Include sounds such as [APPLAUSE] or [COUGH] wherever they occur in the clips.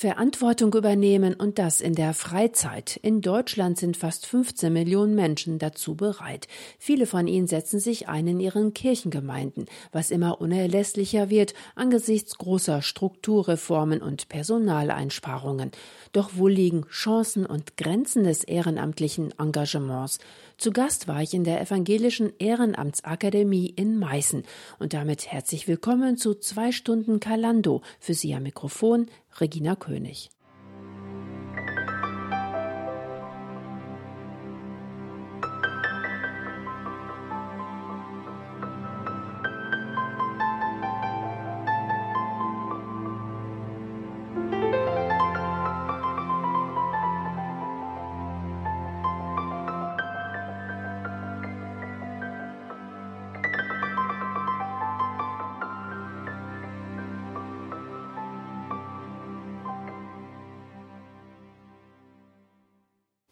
Verantwortung übernehmen und das in der Freizeit. In Deutschland sind fast 15 Millionen Menschen dazu bereit. Viele von ihnen setzen sich ein in ihren Kirchengemeinden, was immer unerlässlicher wird angesichts großer Strukturreformen und Personaleinsparungen. Doch wo liegen Chancen und Grenzen des ehrenamtlichen Engagements? Zu Gast war ich in der Evangelischen Ehrenamtsakademie in Meißen und damit herzlich willkommen zu zwei Stunden Kalando. Für Sie am Mikrofon Regina König.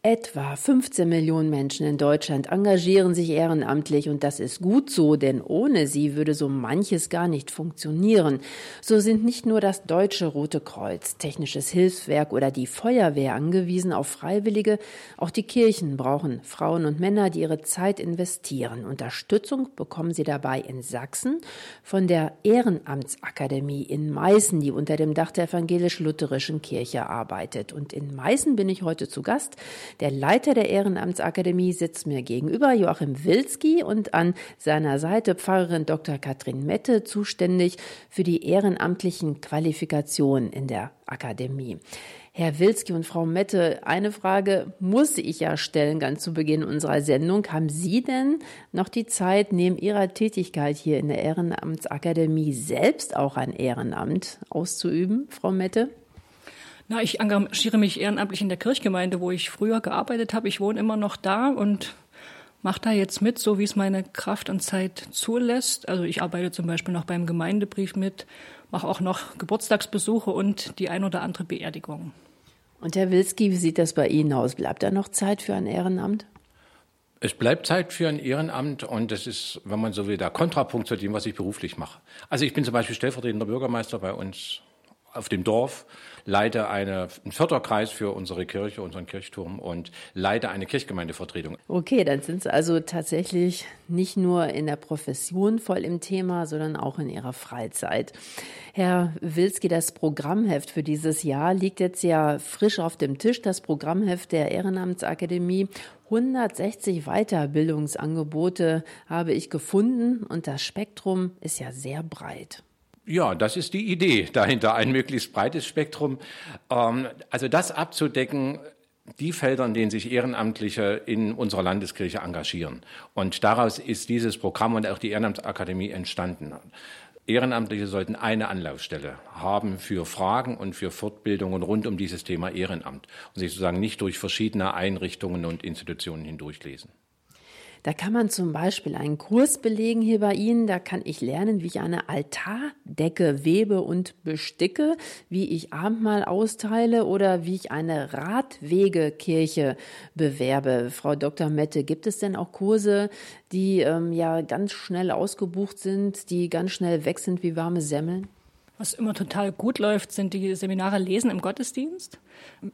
Etwa 15 Millionen Menschen in Deutschland engagieren sich ehrenamtlich und das ist gut so, denn ohne sie würde so manches gar nicht funktionieren. So sind nicht nur das Deutsche Rote Kreuz, Technisches Hilfswerk oder die Feuerwehr angewiesen auf Freiwillige, auch die Kirchen brauchen Frauen und Männer, die ihre Zeit investieren. Unterstützung bekommen sie dabei in Sachsen von der Ehrenamtsakademie in Meißen, die unter dem Dach der evangelisch-lutherischen Kirche arbeitet. Und in Meißen bin ich heute zu Gast. Der Leiter der Ehrenamtsakademie sitzt mir gegenüber, Joachim Wilski, und an seiner Seite Pfarrerin Dr. Katrin Mette, zuständig für die ehrenamtlichen Qualifikationen in der Akademie. Herr Wilski und Frau Mette, eine Frage muss ich ja stellen, ganz zu Beginn unserer Sendung. Haben Sie denn noch die Zeit, neben Ihrer Tätigkeit hier in der Ehrenamtsakademie selbst auch ein Ehrenamt auszuüben, Frau Mette? Na, ich engagiere mich ehrenamtlich in der Kirchgemeinde, wo ich früher gearbeitet habe. Ich wohne immer noch da und mache da jetzt mit, so wie es meine Kraft und Zeit zulässt. Also ich arbeite zum Beispiel noch beim Gemeindebrief mit, mache auch noch Geburtstagsbesuche und die ein oder andere Beerdigung. Und Herr Wilski, wie sieht das bei Ihnen aus? Bleibt da noch Zeit für ein Ehrenamt? Es bleibt Zeit für ein Ehrenamt und das ist, wenn man so will, der Kontrapunkt zu dem, was ich beruflich mache. Also ich bin zum Beispiel stellvertretender Bürgermeister bei uns auf dem Dorf, leite eine, einen Förderkreis für unsere Kirche, unseren Kirchturm und leite eine Kirchgemeindevertretung. Okay, dann sind Sie also tatsächlich nicht nur in der Profession voll im Thema, sondern auch in Ihrer Freizeit. Herr Wilski, das Programmheft für dieses Jahr liegt jetzt ja frisch auf dem Tisch, das Programmheft der Ehrenamtsakademie. 160 Weiterbildungsangebote habe ich gefunden und das Spektrum ist ja sehr breit. Ja, das ist die Idee dahinter, ein möglichst breites Spektrum. Ähm, also das abzudecken, die Felder, in denen sich Ehrenamtliche in unserer Landeskirche engagieren. Und daraus ist dieses Programm und auch die Ehrenamtsakademie entstanden. Ehrenamtliche sollten eine Anlaufstelle haben für Fragen und für Fortbildungen rund um dieses Thema Ehrenamt und sich sozusagen nicht durch verschiedene Einrichtungen und Institutionen hindurchlesen. Da kann man zum Beispiel einen Kurs belegen hier bei Ihnen. Da kann ich lernen, wie ich eine Altardecke webe und besticke, wie ich Abendmahl austeile oder wie ich eine Radwegekirche bewerbe. Frau Dr. Mette, gibt es denn auch Kurse, die ähm, ja ganz schnell ausgebucht sind, die ganz schnell weg sind wie warme Semmeln? Was immer total gut läuft, sind die Seminare Lesen im Gottesdienst.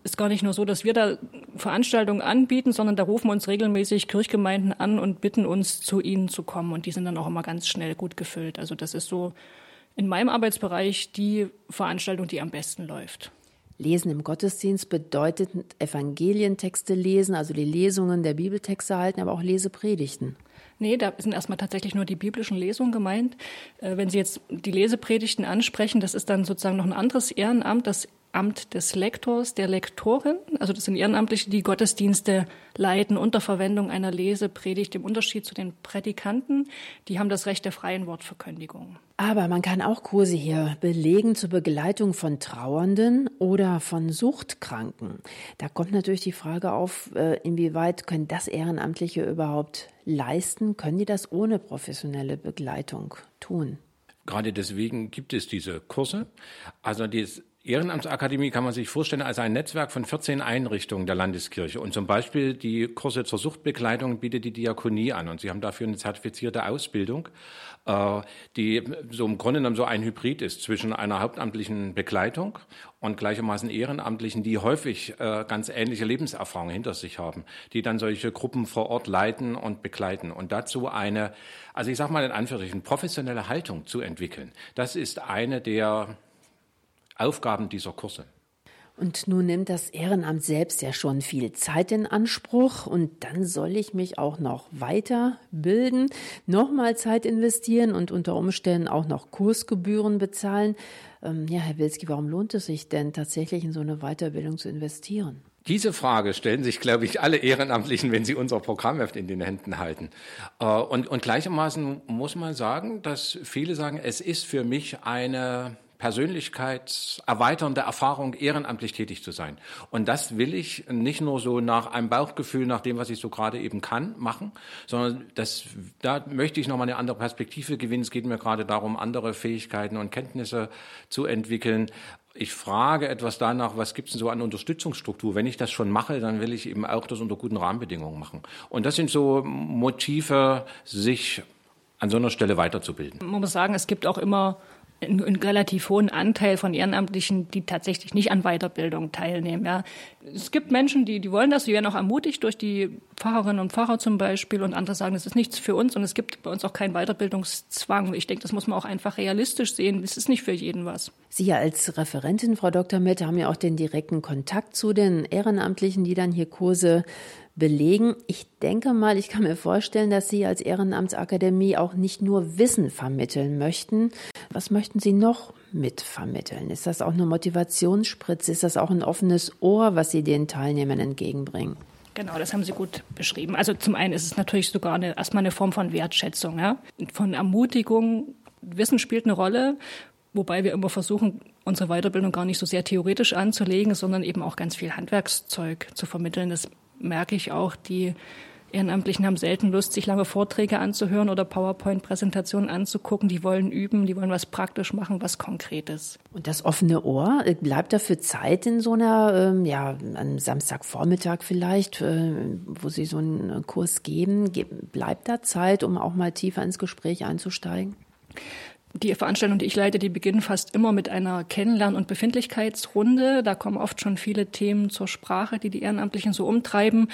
Ist gar nicht nur so, dass wir da Veranstaltungen anbieten, sondern da rufen uns regelmäßig Kirchgemeinden an und bitten uns, zu ihnen zu kommen. Und die sind dann auch immer ganz schnell gut gefüllt. Also das ist so in meinem Arbeitsbereich die Veranstaltung, die am besten läuft. Lesen im Gottesdienst bedeutet Evangelientexte lesen, also die Lesungen der Bibeltexte halten, aber auch Lesepredigten. Nee, da sind erstmal tatsächlich nur die biblischen Lesungen gemeint. Äh, wenn Sie jetzt die Lesepredigten ansprechen, das ist dann sozusagen noch ein anderes Ehrenamt, das Amt des Lektors, der Lektorin. Also das sind Ehrenamtliche, die Gottesdienste leiten unter Verwendung einer Lesepredigt. Im Unterschied zu den Prädikanten, die haben das Recht der freien Wortverkündigung. Aber man kann auch Kurse hier belegen zur Begleitung von Trauernden oder von Suchtkranken. Da kommt natürlich die Frage auf, äh, inwieweit können das Ehrenamtliche überhaupt leisten? Können die das ohne professionelle Begleitung tun? Gerade deswegen gibt es diese Kurse. Also das Ehrenamtsakademie kann man sich vorstellen als ein Netzwerk von 14 Einrichtungen der Landeskirche. Und zum Beispiel die Kurse zur Suchtbegleitung bietet die Diakonie an. Und sie haben dafür eine zertifizierte Ausbildung, äh, die so im Grunde genommen so ein Hybrid ist zwischen einer hauptamtlichen Begleitung und gleichermaßen Ehrenamtlichen, die häufig äh, ganz ähnliche Lebenserfahrungen hinter sich haben, die dann solche Gruppen vor Ort leiten und begleiten. Und dazu eine, also ich sage mal in Anführungsstrichen, professionelle Haltung zu entwickeln. Das ist eine der Aufgaben dieser Kurse. Und nun nimmt das Ehrenamt selbst ja schon viel Zeit in Anspruch und dann soll ich mich auch noch weiterbilden, nochmal Zeit investieren und unter Umständen auch noch Kursgebühren bezahlen. Ähm, ja, Herr Wilski, warum lohnt es sich denn tatsächlich in so eine Weiterbildung zu investieren? Diese Frage stellen sich, glaube ich, alle Ehrenamtlichen, wenn sie unser Programmheft in den Händen halten. Äh, und, und gleichermaßen muss man sagen, dass viele sagen, es ist für mich eine persönlichkeitserweiternde Erfahrung, ehrenamtlich tätig zu sein. Und das will ich nicht nur so nach einem Bauchgefühl, nach dem, was ich so gerade eben kann, machen, sondern das, da möchte ich nochmal eine andere Perspektive gewinnen. Es geht mir gerade darum, andere Fähigkeiten und Kenntnisse zu entwickeln. Ich frage etwas danach, was gibt es denn so an Unterstützungsstruktur? Wenn ich das schon mache, dann will ich eben auch das unter guten Rahmenbedingungen machen. Und das sind so Motive, sich an so einer Stelle weiterzubilden. Man muss sagen, es gibt auch immer einen, einen relativ hohen Anteil von Ehrenamtlichen, die tatsächlich nicht an Weiterbildung teilnehmen. Ja. Es gibt Menschen, die, die wollen das, die werden auch ermutigt durch die Pfarrerinnen und Pfarrer zum Beispiel und andere sagen, das ist nichts für uns und es gibt bei uns auch keinen Weiterbildungszwang. Ich denke, das muss man auch einfach realistisch sehen. Das ist nicht für jeden was. Sie als Referentin, Frau Dr. Mette, haben ja auch den direkten Kontakt zu den Ehrenamtlichen, die dann hier Kurse belegen. Ich denke mal, ich kann mir vorstellen, dass Sie als Ehrenamtsakademie auch nicht nur Wissen vermitteln möchten. Was möchten Sie noch mitvermitteln? Ist das auch eine Motivationsspritze? Ist das auch ein offenes Ohr, was Sie den Teilnehmern entgegenbringen? Genau, das haben Sie gut beschrieben. Also zum einen ist es natürlich sogar eine, erstmal eine Form von Wertschätzung, ja? von Ermutigung. Wissen spielt eine Rolle, wobei wir immer versuchen, unsere Weiterbildung gar nicht so sehr theoretisch anzulegen, sondern eben auch ganz viel Handwerkszeug zu vermitteln. Das merke ich auch, die Ehrenamtlichen haben selten Lust, sich lange Vorträge anzuhören oder PowerPoint-Präsentationen anzugucken. Die wollen üben, die wollen was praktisch machen, was Konkretes. Und das offene Ohr, äh, bleibt dafür Zeit in so einer, ähm, ja, am Samstagvormittag vielleicht, äh, wo Sie so einen Kurs geben? Bleibt da Zeit, um auch mal tiefer ins Gespräch einzusteigen? Die Veranstaltung, die ich leite, die beginnen fast immer mit einer Kennenlern- und Befindlichkeitsrunde. Da kommen oft schon viele Themen zur Sprache, die die Ehrenamtlichen so umtreiben.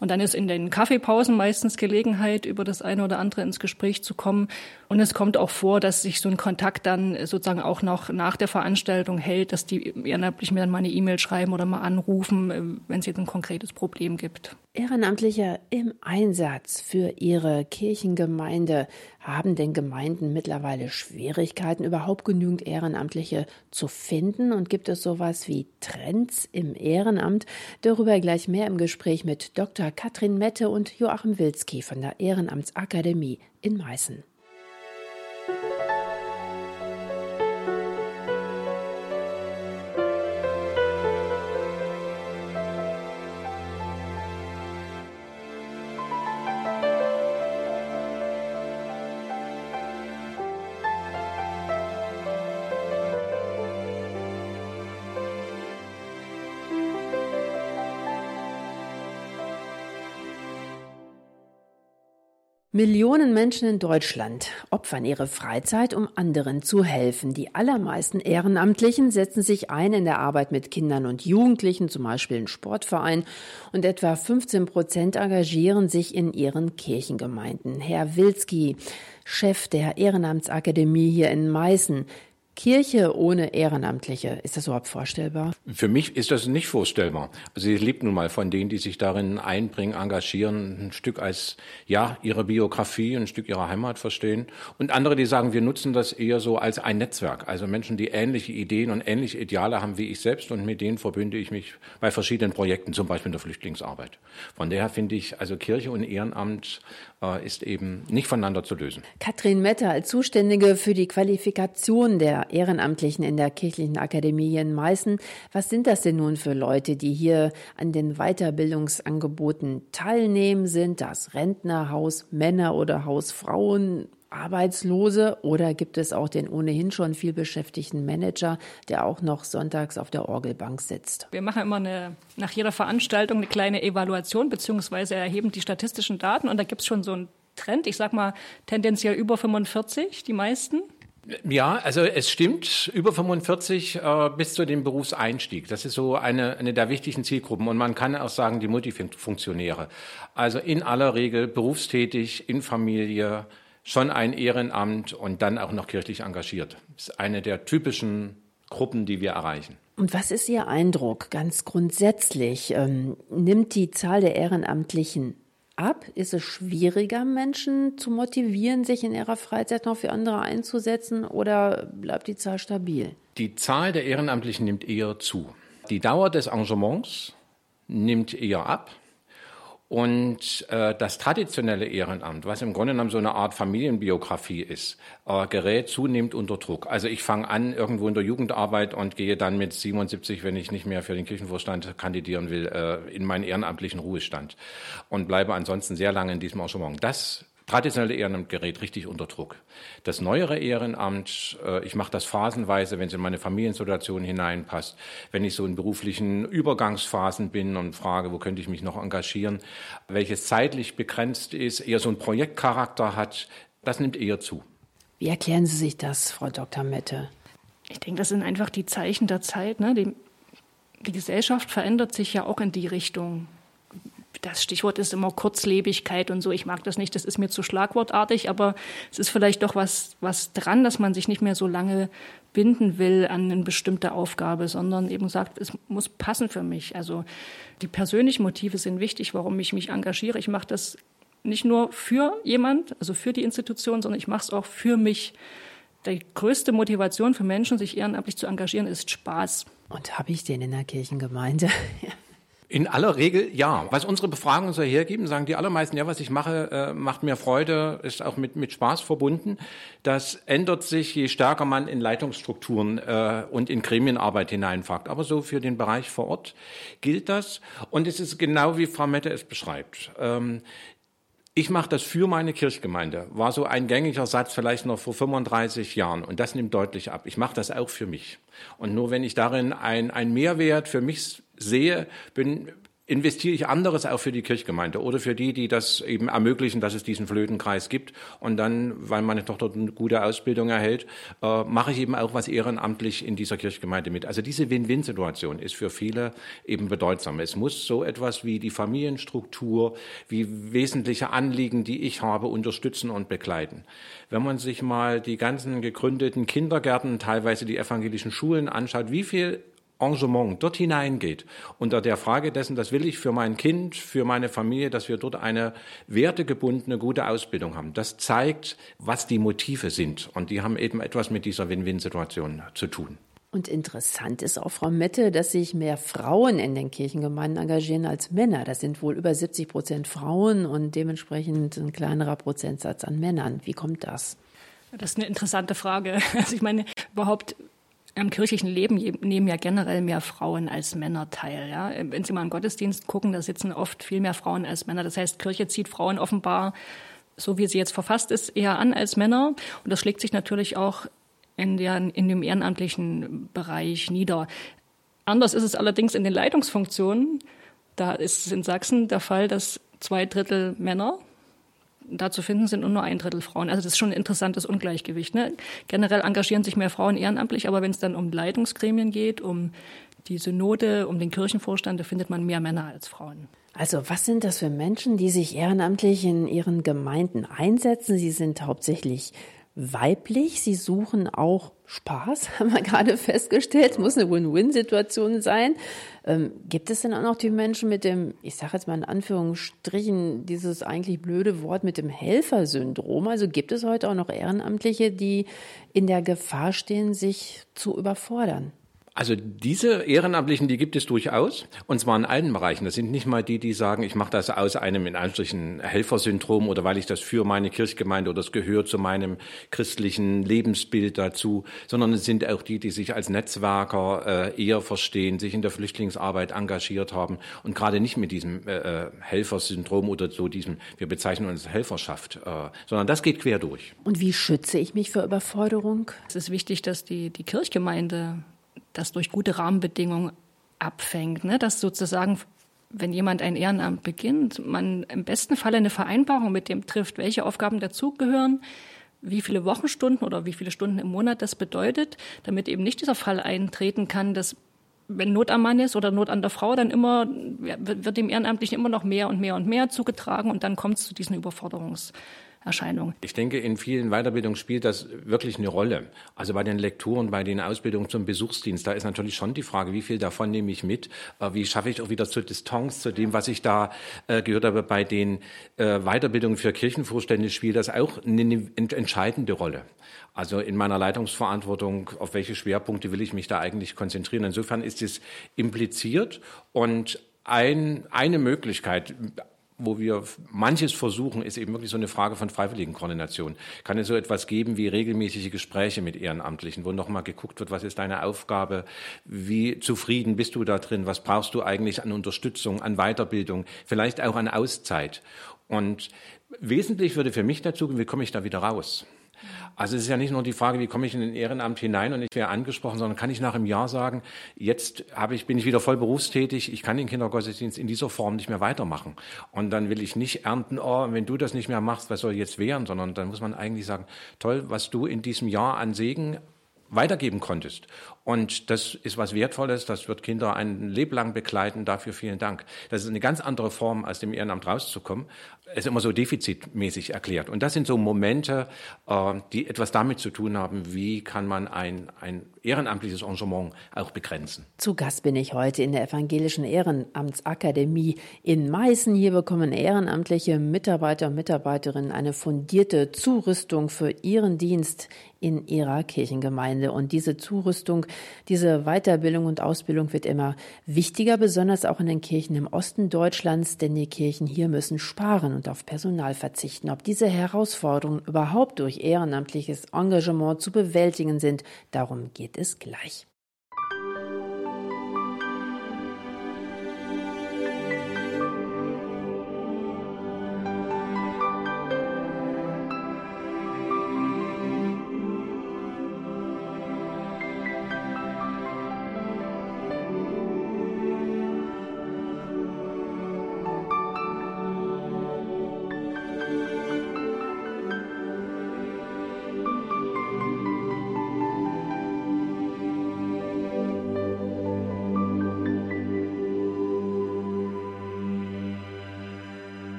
Und dann ist in den Kaffeepausen meistens Gelegenheit, über das eine oder andere ins Gespräch zu kommen. Und es kommt auch vor, dass sich so ein Kontakt dann sozusagen auch noch nach der Veranstaltung hält, dass die Ehrenamtlichen mir dann mal eine E-Mail schreiben oder mal anrufen, äh, wenn es jetzt ein konkretes Problem gibt. Ehrenamtliche im Einsatz für ihre Kirchengemeinde. Haben denn Gemeinden mittlerweile Schwierigkeiten, überhaupt genügend Ehrenamtliche zu finden? Und gibt es sowas wie Trends im Ehrenamt? Darüber gleich mehr im Gespräch mit Dr. Katrin Mette und Joachim Wilski von der Ehrenamtsakademie in Meißen. Millionen Menschen in Deutschland opfern ihre Freizeit, um anderen zu helfen. Die allermeisten Ehrenamtlichen setzen sich ein in der Arbeit mit Kindern und Jugendlichen, zum Beispiel in Sportvereinen, und etwa 15 Prozent engagieren sich in ihren Kirchengemeinden. Herr Wilski, Chef der Ehrenamtsakademie hier in Meißen, Kirche ohne Ehrenamtliche, ist das überhaupt vorstellbar? Für mich ist das nicht vorstellbar. Ich lebt nun mal von denen, die sich darin einbringen, engagieren, ein Stück als, ja, ihre Biografie, ein Stück ihrer Heimat verstehen. Und andere, die sagen, wir nutzen das eher so als ein Netzwerk. Also Menschen, die ähnliche Ideen und ähnliche Ideale haben wie ich selbst und mit denen verbünde ich mich bei verschiedenen Projekten, zum Beispiel in der Flüchtlingsarbeit. Von daher finde ich, also Kirche und Ehrenamt ist eben nicht voneinander zu lösen. Katrin Metter als Zuständige für die Qualifikation der Ehrenamtlichen in der Kirchlichen Akademie in Meißen. Was sind das denn nun für Leute, die hier an den Weiterbildungsangeboten teilnehmen? Sind das Rentner, Hausmänner oder Hausfrauen? Arbeitslose oder gibt es auch den ohnehin schon viel beschäftigten Manager, der auch noch sonntags auf der Orgelbank sitzt? Wir machen immer eine, nach jeder Veranstaltung eine kleine Evaluation beziehungsweise erheben die statistischen Daten und da gibt es schon so einen Trend, ich sag mal tendenziell über 45, die meisten. Ja, also es stimmt, über 45 äh, bis zu dem Berufseinstieg. Das ist so eine, eine der wichtigen Zielgruppen. Und man kann auch sagen, die Multifunktionäre. Also in aller Regel berufstätig, in Familie, schon ein Ehrenamt und dann auch noch kirchlich engagiert. Das ist eine der typischen Gruppen, die wir erreichen. Und was ist Ihr Eindruck ganz grundsätzlich? Ähm, nimmt die Zahl der Ehrenamtlichen ab? Ist es schwieriger, Menschen zu motivieren, sich in ihrer Freizeit noch für andere einzusetzen oder bleibt die Zahl stabil? Die Zahl der Ehrenamtlichen nimmt eher zu. Die Dauer des Engagements nimmt eher ab. Und äh, das traditionelle Ehrenamt, was im Grunde genommen so eine Art Familienbiografie ist, äh, gerät zunehmend unter Druck. Also ich fange an irgendwo in der Jugendarbeit und gehe dann mit 77, wenn ich nicht mehr für den Kirchenvorstand kandidieren will, äh, in meinen ehrenamtlichen Ruhestand und bleibe ansonsten sehr lange in diesem Engagement. Das traditionelle Ehrenamt gerät richtig unter Druck. Das neuere Ehrenamt, äh, ich mache das phasenweise, wenn es in meine Familiensituation hineinpasst, wenn ich so in beruflichen Übergangsphasen bin und frage, wo könnte ich mich noch engagieren, welches zeitlich begrenzt ist, eher so einen Projektcharakter hat, das nimmt eher zu. Wie erklären Sie sich das, Frau Dr. Mette? Ich denke, das sind einfach die Zeichen der Zeit. Ne? Die, die Gesellschaft verändert sich ja auch in die Richtung das Stichwort ist immer Kurzlebigkeit und so. Ich mag das nicht, das ist mir zu schlagwortartig, aber es ist vielleicht doch was, was dran, dass man sich nicht mehr so lange binden will an eine bestimmte Aufgabe, sondern eben sagt, es muss passen für mich. Also die persönlichen Motive sind wichtig, warum ich mich engagiere. Ich mache das nicht nur für jemand, also für die Institution, sondern ich mache es auch für mich. Die größte Motivation für Menschen, sich ehrenamtlich zu engagieren, ist Spaß. Und habe ich den in der Kirchengemeinde? [LAUGHS] In aller Regel ja. Was unsere Befragungen so hergeben, sagen die allermeisten, ja, was ich mache, äh, macht mir Freude, ist auch mit, mit Spaß verbunden. Das ändert sich, je stärker man in Leitungsstrukturen äh, und in Gremienarbeit hineinfragt. Aber so für den Bereich vor Ort gilt das. Und es ist genau wie Frau Mette es beschreibt. Ähm, ich mache das für meine Kirchgemeinde, war so ein gängiger Satz vielleicht noch vor 35 Jahren und das nimmt deutlich ab. Ich mache das auch für mich. Und nur wenn ich darin ein, ein Mehrwert für mich sehe, bin, investiere ich anderes auch für die Kirchgemeinde oder für die, die das eben ermöglichen, dass es diesen Flötenkreis gibt. Und dann, weil meine Tochter eine gute Ausbildung erhält, äh, mache ich eben auch was ehrenamtlich in dieser Kirchgemeinde mit. Also diese Win-Win-Situation ist für viele eben bedeutsam. Es muss so etwas wie die Familienstruktur, wie wesentliche Anliegen, die ich habe, unterstützen und begleiten. Wenn man sich mal die ganzen gegründeten Kindergärten, teilweise die evangelischen Schulen anschaut, wie viel Engagement dort hineingeht, unter der Frage dessen, das will ich für mein Kind, für meine Familie, dass wir dort eine wertegebundene, gute Ausbildung haben. Das zeigt, was die Motive sind. Und die haben eben etwas mit dieser Win-Win-Situation zu tun. Und interessant ist auch, Frau Mette, dass sich mehr Frauen in den Kirchengemeinden engagieren als Männer. Das sind wohl über 70 Prozent Frauen und dementsprechend ein kleinerer Prozentsatz an Männern. Wie kommt das? Das ist eine interessante Frage. [LAUGHS] Also ich meine, überhaupt am kirchlichen Leben nehmen ja generell mehr Frauen als Männer teil. Ja? Wenn Sie mal im Gottesdienst gucken, da sitzen oft viel mehr Frauen als Männer. Das heißt, Kirche zieht Frauen offenbar, so wie sie jetzt verfasst ist, eher an als Männer. Und das schlägt sich natürlich auch in, der, in dem ehrenamtlichen Bereich nieder. Anders ist es allerdings in den Leitungsfunktionen. Da ist es in Sachsen der Fall, dass zwei Drittel Männer da zu finden sind und nur ein Drittel Frauen. Also das ist schon ein interessantes Ungleichgewicht. Ne? Generell engagieren sich mehr Frauen ehrenamtlich, aber wenn es dann um Leitungsgremien geht, um die Synode, um den Kirchenvorstand, da findet man mehr Männer als Frauen. Also was sind das für Menschen, die sich ehrenamtlich in ihren Gemeinden einsetzen? Sie sind hauptsächlich weiblich. Sie suchen auch Spaß, [LAUGHS] haben wir gerade festgestellt. Es muss eine Win-Win-Situation sein. Ähm, gibt es denn auch noch die Menschen mit dem, ich sage jetzt mal in Anführungsstrichen, dieses eigentlich blöde Wort mit dem Helfersyndrom? Also gibt es heute auch noch Ehrenamtliche, die in der Gefahr stehen, sich zu überfordern? Also diese Ehrenamtlichen, die gibt es durchaus, und zwar in allen Bereichen. Das sind nicht mal die, die sagen, ich mache das aus einem in Anführungsstrichen Helfersyndrom oder weil ich das für meine Kirchgemeinde oder das gehört zu meinem christlichen Lebensbild dazu, sondern es sind auch die, die sich als Netzwerker äh, eher verstehen, sich in der Flüchtlingsarbeit engagiert haben und gerade nicht mit diesem äh, äh Helfersyndrom oder so diesem, wir bezeichnen uns Helferschaft, äh, sondern das geht quer durch. Und wie schütze ich mich vor Überforderung? Es ist wichtig, dass die, die Kirchgemeinde das durch gute Rahmenbedingungen abfängt, ne? dass sozusagen wenn jemand ein Ehrenamt beginnt, man im besten Falle eine Vereinbarung mit dem trifft, welche Aufgaben dazugehören, wie viele Wochenstunden oder wie viele Stunden im Monat das bedeutet, damit eben nicht dieser Fall eintreten kann, dass wenn Not am Mann ist oder Not an der Frau, dann immer wird dem Ehrenamtlichen immer noch mehr und mehr und mehr zugetragen und dann kommt es zu diesen Überforderungs Erscheinung. Ich denke, in vielen Weiterbildungen spielt das wirklich eine Rolle. Also bei den Lekturen, bei den Ausbildungen zum Besuchsdienst, da ist natürlich schon die Frage, wie viel davon nehme ich mit? Äh, wie schaffe ich auch wieder zur Distanz zu dem, was ich da äh, gehört habe? Bei den äh, Weiterbildungen für Kirchenvorstände spielt das auch eine entscheidende Rolle. Also in meiner Leitungsverantwortung, auf welche Schwerpunkte will ich mich da eigentlich konzentrieren? Insofern ist es impliziert und ein, eine Möglichkeit, wo wir manches versuchen, ist eben wirklich so eine Frage von Freiwilligenkoordination. Kann es so etwas geben wie regelmäßige Gespräche mit Ehrenamtlichen, wo nochmal geguckt wird, was ist deine Aufgabe, wie zufrieden bist du da drin, was brauchst du eigentlich an Unterstützung, an Weiterbildung, vielleicht auch an Auszeit. Und wesentlich würde für mich dazu, wie komme ich da wieder raus? Also es ist ja nicht nur die Frage, wie komme ich in ein Ehrenamt hinein und ich werde angesprochen, sondern kann ich nach einem Jahr sagen, jetzt habe ich, bin ich wieder voll berufstätig, ich kann den Kindergottesdienst in dieser Form nicht mehr weitermachen. Und dann will ich nicht ernten, oh, wenn du das nicht mehr machst, was soll jetzt werden, sondern dann muss man eigentlich sagen, toll, was du in diesem Jahr an Segen weitergeben konntest. Und das ist was Wertvolles, das wird Kinder ein Leben lang begleiten. Dafür vielen Dank. Das ist eine ganz andere Form, als dem Ehrenamt rauszukommen. Es ist immer so defizitmäßig erklärt. Und das sind so Momente, äh, die etwas damit zu tun haben, wie kann man ein, ein ehrenamtliches Engagement auch begrenzen. Zu Gast bin ich heute in der Evangelischen Ehrenamtsakademie in Meißen. Hier bekommen ehrenamtliche Mitarbeiter und Mitarbeiterinnen eine fundierte Zurüstung für ihren Dienst in ihrer Kirchengemeinde. Und diese Zurüstung, diese Weiterbildung und Ausbildung wird immer wichtiger, besonders auch in den Kirchen im Osten Deutschlands, denn die Kirchen hier müssen sparen und auf Personal verzichten. Ob diese Herausforderungen überhaupt durch ehrenamtliches Engagement zu bewältigen sind, darum geht es gleich.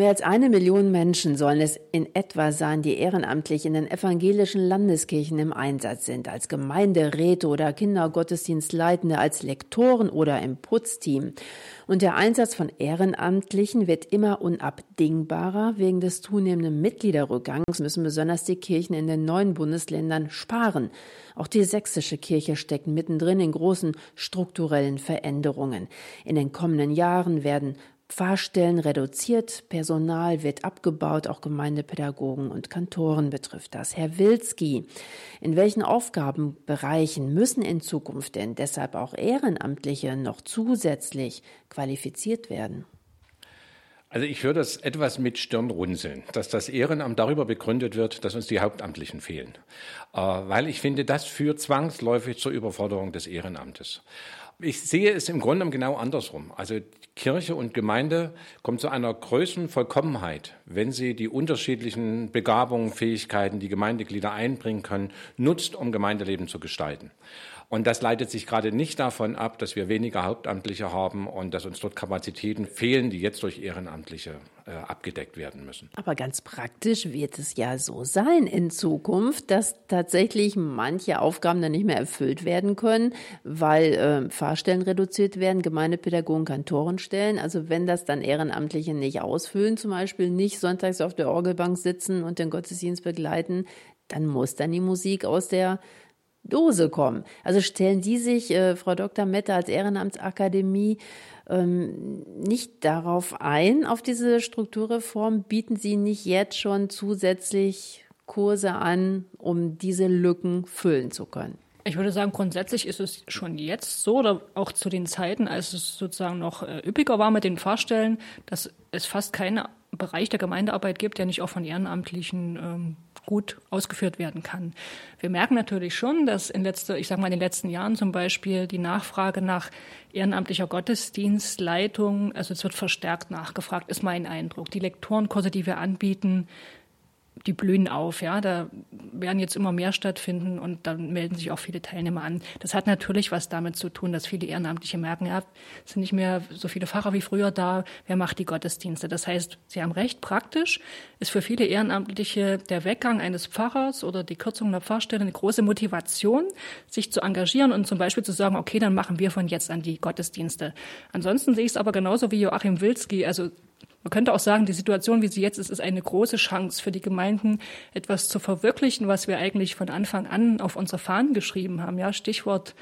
Mehr als eine Million Menschen sollen es in etwa sein, die ehrenamtlich in den evangelischen Landeskirchen im Einsatz sind, als Gemeinderäte oder Kindergottesdienstleitende, als Lektoren oder im Putzteam. Und der Einsatz von Ehrenamtlichen wird immer unabdingbarer. Wegen des zunehmenden Mitgliederrückgangs müssen besonders die Kirchen in den neuen Bundesländern sparen. Auch die sächsische Kirche steckt mittendrin in großen strukturellen Veränderungen. In den kommenden Jahren werden Pfarrstellen reduziert, Personal wird abgebaut, auch Gemeindepädagogen und Kantoren betrifft das. Herr Wilski, in welchen Aufgabenbereichen müssen in Zukunft denn deshalb auch Ehrenamtliche noch zusätzlich qualifiziert werden? Also ich höre das etwas mit Stirnrunzeln, dass das Ehrenamt darüber begründet wird, dass uns die Hauptamtlichen fehlen. Äh, weil ich finde, das führt zwangsläufig zur Überforderung des Ehrenamtes. Ich sehe es im Grunde genau andersrum. Also Kirche und Gemeinde kommen zu einer größeren Vollkommenheit, wenn sie die unterschiedlichen Begabungen, Fähigkeiten, die Gemeindeglieder einbringen können, nutzt, um Gemeindeleben zu gestalten. Und das leitet sich gerade nicht davon ab, dass wir weniger Hauptamtliche haben und dass uns dort Kapazitäten fehlen, die jetzt durch Ehrenamtliche äh, abgedeckt werden müssen. Aber ganz praktisch wird es ja so sein in Zukunft, dass tatsächlich manche Aufgaben dann nicht mehr erfüllt werden können, weil äh, Fahrstellen reduziert werden, Gemeindepädagogen Kantorenstellen. Also wenn das dann Ehrenamtliche nicht ausfüllen, zum Beispiel nicht sonntags auf der Orgelbank sitzen und den Gottesdienst begleiten, dann muss dann die Musik aus der Dose kommen. Also stellen Sie sich, äh, Frau Dr. Mette, als Ehrenamtsakademie ähm, nicht darauf ein, auf diese Strukturreform? Bieten Sie nicht jetzt schon zusätzlich Kurse an, um diese Lücken füllen zu können? Ich würde sagen, grundsätzlich ist es schon jetzt so, oder auch zu den Zeiten, als es sozusagen noch äh, üppiger war mit den Fahrstellen, dass es fast keinen Bereich der Gemeindearbeit gibt, der nicht auch von Ehrenamtlichen ähm, gut ausgeführt werden kann. Wir merken natürlich schon, dass in letzter, ich sage mal in den letzten Jahren zum Beispiel die Nachfrage nach ehrenamtlicher Gottesdienstleitung, also es wird verstärkt nachgefragt, ist mein Eindruck. Die Lektorenkurse, die wir anbieten, die blühen auf, ja. Da werden jetzt immer mehr stattfinden und dann melden sich auch viele Teilnehmer an. Das hat natürlich was damit zu tun, dass viele Ehrenamtliche merken, ja, sind nicht mehr so viele Pfarrer wie früher da. Wer macht die Gottesdienste? Das heißt, Sie haben recht, praktisch ist für viele Ehrenamtliche der Weggang eines Pfarrers oder die Kürzung der Pfarrstelle eine große Motivation, sich zu engagieren und zum Beispiel zu sagen, okay, dann machen wir von jetzt an die Gottesdienste. Ansonsten sehe ich es aber genauso wie Joachim Wilski. Also man könnte auch sagen, die Situation, wie sie jetzt ist, ist eine große Chance für die Gemeinden, etwas zu verwirklichen, was wir eigentlich von Anfang an auf unsere Fahnen geschrieben haben. Ja, Stichwort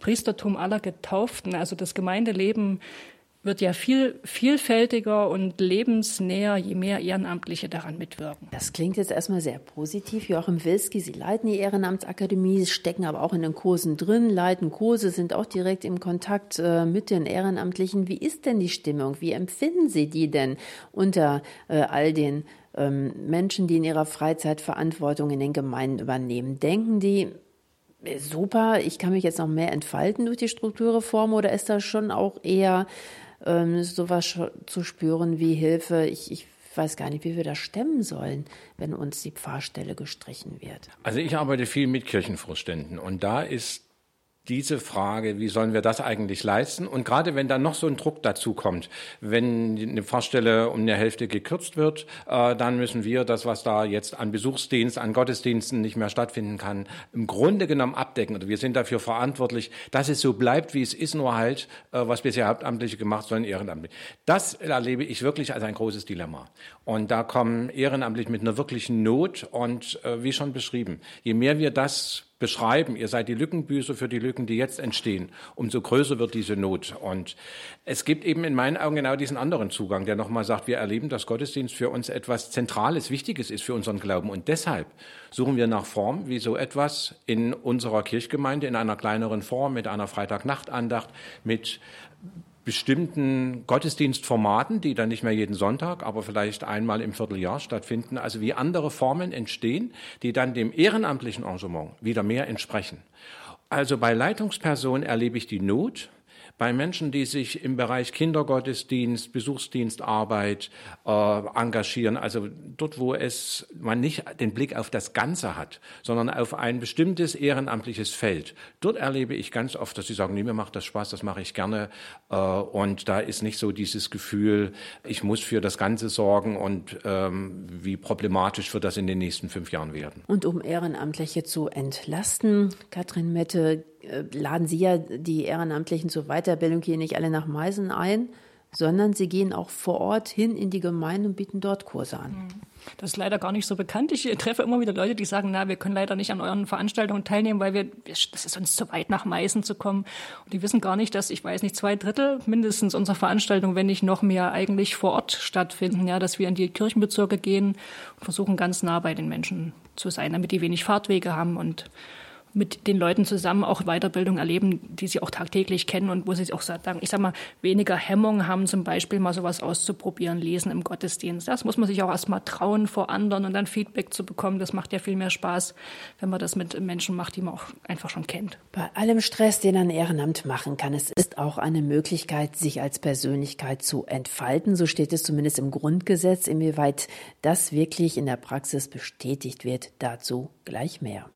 Priestertum aller Getauften. Also das Gemeindeleben wird ja viel vielfältiger und lebensnäher, je mehr Ehrenamtliche daran mitwirken. Das klingt jetzt erstmal sehr positiv. Joachim Wilski, Sie leiten die Ehrenamtsakademie, stecken aber auch in den Kursen drin, leiten Kurse, sind auch direkt im Kontakt äh, mit den Ehrenamtlichen. Wie ist denn die Stimmung? Wie empfinden Sie die denn unter äh, all den ähm, Menschen, die in ihrer Freizeit Verantwortung in den Gemeinden übernehmen? Denken die, super, ich kann mich jetzt noch mehr entfalten durch die Strukturreform oder ist das schon auch eher ähm, sowas zu spüren wie Hilfe. Ich, ich weiß gar nicht, wie wir das stemmen sollen, wenn uns die Pfarrstelle gestrichen wird. Also ich arbeite viel mit Kirchenvorständen und da ist diese Frage, wie sollen wir das eigentlich leisten? Und gerade wenn dann noch so ein Druck dazu kommt, wenn eine Pfarrstelle um eine Hälfte gekürzt wird, äh, dann müssen wir das, was da jetzt an Besuchsdienst, an Gottesdiensten nicht mehr stattfinden kann, im Grunde genommen abdecken. Oder wir sind dafür verantwortlich, dass es so bleibt, wie es ist, nur halt, äh, was bisher Hauptamtliche gemacht, sollen ehrenamtlich. Das erlebe ich wirklich als ein großes Dilemma. Und da kommen Ehrenamtliche mit einer wirklichen Not und äh, wie schon beschrieben, je mehr wir das beschreiben, ihr seid die Lückenbüßer für die Lücken, die jetzt entstehen, umso größer wird diese Not. Und es gibt eben in meinen Augen genau diesen anderen Zugang, der nochmal sagt, wir erleben, dass Gottesdienst für uns etwas Zentrales, Wichtiges ist für unseren Glauben. Und deshalb suchen wir nach Form, wie so etwas in unserer Kirchgemeinde in einer kleineren Form, mit einer Freitagnachtandacht, mit bestimmten Gottesdienstformaten, die dann nicht mehr jeden Sonntag, aber vielleicht einmal im Vierteljahr stattfinden, also wie andere Formen entstehen, die dann dem ehrenamtlichen Engagement wieder mehr entsprechen. Also bei Leitungspersonen erlebe ich die Not, bei Menschen, die sich im Bereich Kindergottesdienst, Besuchsdienstarbeit äh, engagieren, also dort, wo es man nicht den Blick auf das Ganze hat, sondern auf ein bestimmtes ehrenamtliches Feld. Dort erlebe ich ganz oft, dass sie sagen, nee, mir macht das Spaß, das mache ich gerne. Äh, und da ist nicht so dieses Gefühl, ich muss für das Ganze sorgen und ähm, wie problematisch wird das in den nächsten fünf Jahren werden. Und um Ehrenamtliche zu entlasten, Katrin Mette, laden Sie ja die Ehrenamtlichen zur Weiterbildung hier nicht alle nach Meißen ein, sondern Sie gehen auch vor Ort hin in die Gemeinde und bieten dort Kurse an. Mhm. Das ist leider gar nicht so bekannt. Ich treffe immer wieder Leute, die sagen, na, wir können leider nicht an euren Veranstaltungen teilnehmen, weil wir, das ist uns zu weit nach Meißen zu kommen. Und die wissen gar nicht, dass, ich weiß nicht, zwei Drittel mindestens unserer Veranstaltungen, wenn nicht noch mehr, eigentlich vor Ort stattfinden. Ja, dass wir in die Kirchenbezirke gehen und versuchen, ganz nah bei den Menschen zu sein, damit die wenig Fahrtwege haben und mit den Leuten zusammen auch Weiterbildung erleben, die sie auch tagtäglich kennen und wo sie auch sagen, ich sag mal, weniger Hemmung haben, zum Beispiel mal sowas auszuprobieren, lesen im Gottesdienst. Das muss man sich auch erstmal trauen vor anderen und dann Feedback zu bekommen. Das macht ja viel mehr Spaß, wenn man das mit Menschen macht, die man auch einfach schon kennt. Bei allem Stress, den ein Ehrenamt machen kann, es ist auch eine Möglichkeit, sich als Persönlichkeit zu entfalten. So steht es zumindest im Grundgesetz. Inwieweit das wirklich in der Praxis bestätigt wird, dazu gleich mehr.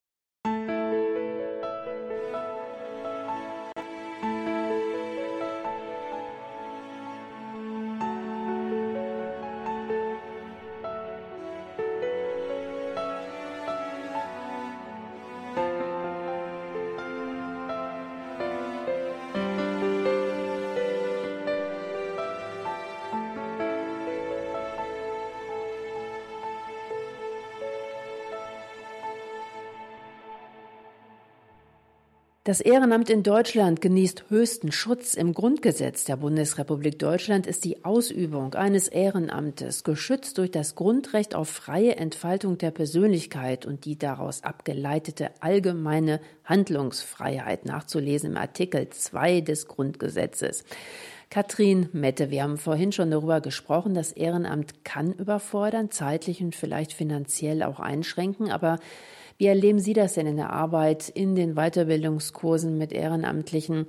Das Ehrenamt in Deutschland genießt höchsten Schutz. Im Grundgesetz der Bundesrepublik Deutschland ist die Ausübung eines Ehrenamtes geschützt durch das Grundrecht auf freie Entfaltung der Persönlichkeit und die daraus abgeleitete allgemeine Handlungsfreiheit nachzulesen im Artikel 2 des Grundgesetzes. Katrin Mette, wir haben vorhin schon darüber gesprochen, das Ehrenamt kann überfordern, zeitlich und vielleicht finanziell auch einschränken, aber wie erleben Sie das denn in der Arbeit, in den Weiterbildungskursen mit Ehrenamtlichen?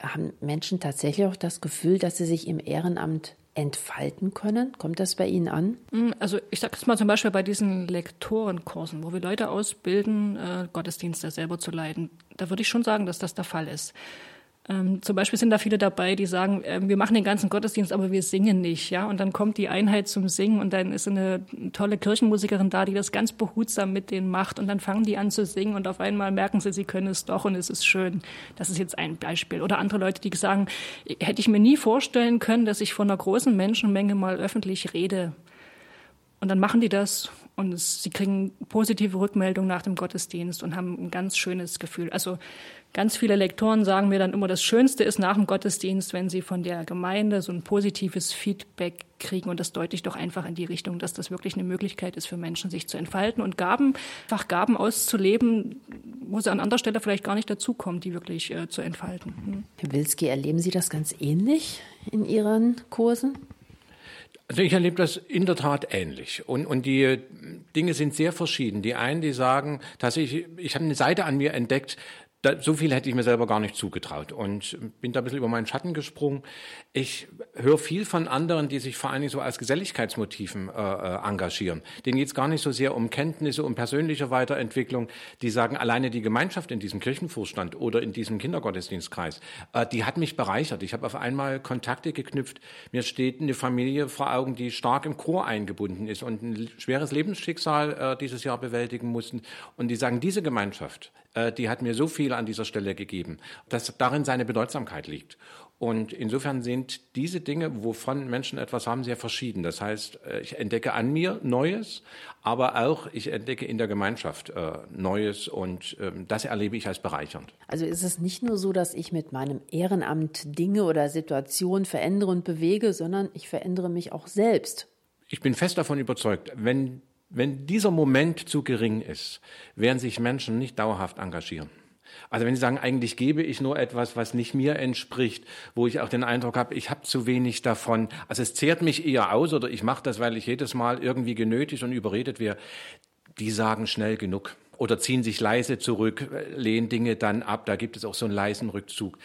Haben Menschen tatsächlich auch das Gefühl, dass sie sich im Ehrenamt entfalten können? Kommt das bei Ihnen an? Mm, also ich sage es mal zum Beispiel bei diesen Lektorenkursen, wo wir Leute ausbilden, äh, Gottesdienste selber zu leiten. Da würde ich schon sagen, dass das der Fall ist. Ähm, zum Beispiel sind da viele dabei, die sagen, äh, wir machen den ganzen Gottesdienst, aber wir singen nicht, ja. Und dann kommt die Einheit zum Singen und dann ist eine tolle Kirchenmusikerin da, die das ganz behutsam mit denen macht und dann fangen die an zu singen und auf einmal merken sie, sie können es doch und es ist schön. Das ist jetzt ein Beispiel. Oder andere Leute, die sagen, hätte ich mir nie vorstellen können, dass ich vor einer großen Menschenmenge mal öffentlich rede. Und dann machen die das und es, sie kriegen positive Rückmeldungen nach dem Gottesdienst und haben ein ganz schönes Gefühl. Also Ganz viele Lektoren sagen mir dann immer, das Schönste ist nach dem Gottesdienst, wenn sie von der Gemeinde so ein positives Feedback kriegen. Und das deutet doch einfach in die Richtung, dass das wirklich eine Möglichkeit ist für Menschen, sich zu entfalten und Gaben, einfach Gaben auszuleben, wo sie an anderer Stelle vielleicht gar nicht dazukommen, die wirklich äh, zu entfalten. Hm. Herr Wilski, erleben Sie das ganz ähnlich in Ihren Kursen? Also ich erlebe das in der Tat ähnlich. Und, und die Dinge sind sehr verschieden. Die einen, die sagen, dass ich, ich habe eine Seite an mir entdeckt, da, so viel hätte ich mir selber gar nicht zugetraut und bin da ein bisschen über meinen Schatten gesprungen. Ich höre viel von anderen, die sich vor allen Dingen so als Geselligkeitsmotiven äh, äh, engagieren. Denen geht es gar nicht so sehr um Kenntnisse, um persönliche Weiterentwicklung. Die sagen, alleine die Gemeinschaft in diesem Kirchenvorstand oder in diesem Kindergottesdienstkreis, äh, die hat mich bereichert. Ich habe auf einmal Kontakte geknüpft. Mir steht eine Familie vor Augen, die stark im Chor eingebunden ist und ein schweres Lebensschicksal äh, dieses Jahr bewältigen mussten. Und die sagen, diese Gemeinschaft, äh, die hat mir so viel an dieser Stelle gegeben, dass darin seine Bedeutsamkeit liegt. Und insofern sind diese Dinge, wovon Menschen etwas haben, sehr verschieden. Das heißt, äh, ich entdecke an mir Neues, aber auch ich entdecke in der Gemeinschaft äh, Neues und ähm, das erlebe ich als bereichernd. Also ist es nicht nur so, dass ich mit meinem Ehrenamt Dinge oder Situationen verändere und bewege, sondern ich verändere mich auch selbst. Ich bin fest davon überzeugt, wenn wenn dieser Moment zu gering ist, werden sich Menschen nicht dauerhaft engagieren. Also wenn Sie sagen, eigentlich gebe ich nur etwas, was nicht mir entspricht, wo ich auch den Eindruck habe, ich habe zu wenig davon, also es zehrt mich eher aus oder ich mache das, weil ich jedes Mal irgendwie genötigt und überredet wäre, die sagen schnell genug oder ziehen sich leise zurück, lehnen Dinge dann ab. Da gibt es auch so einen leisen Rückzug.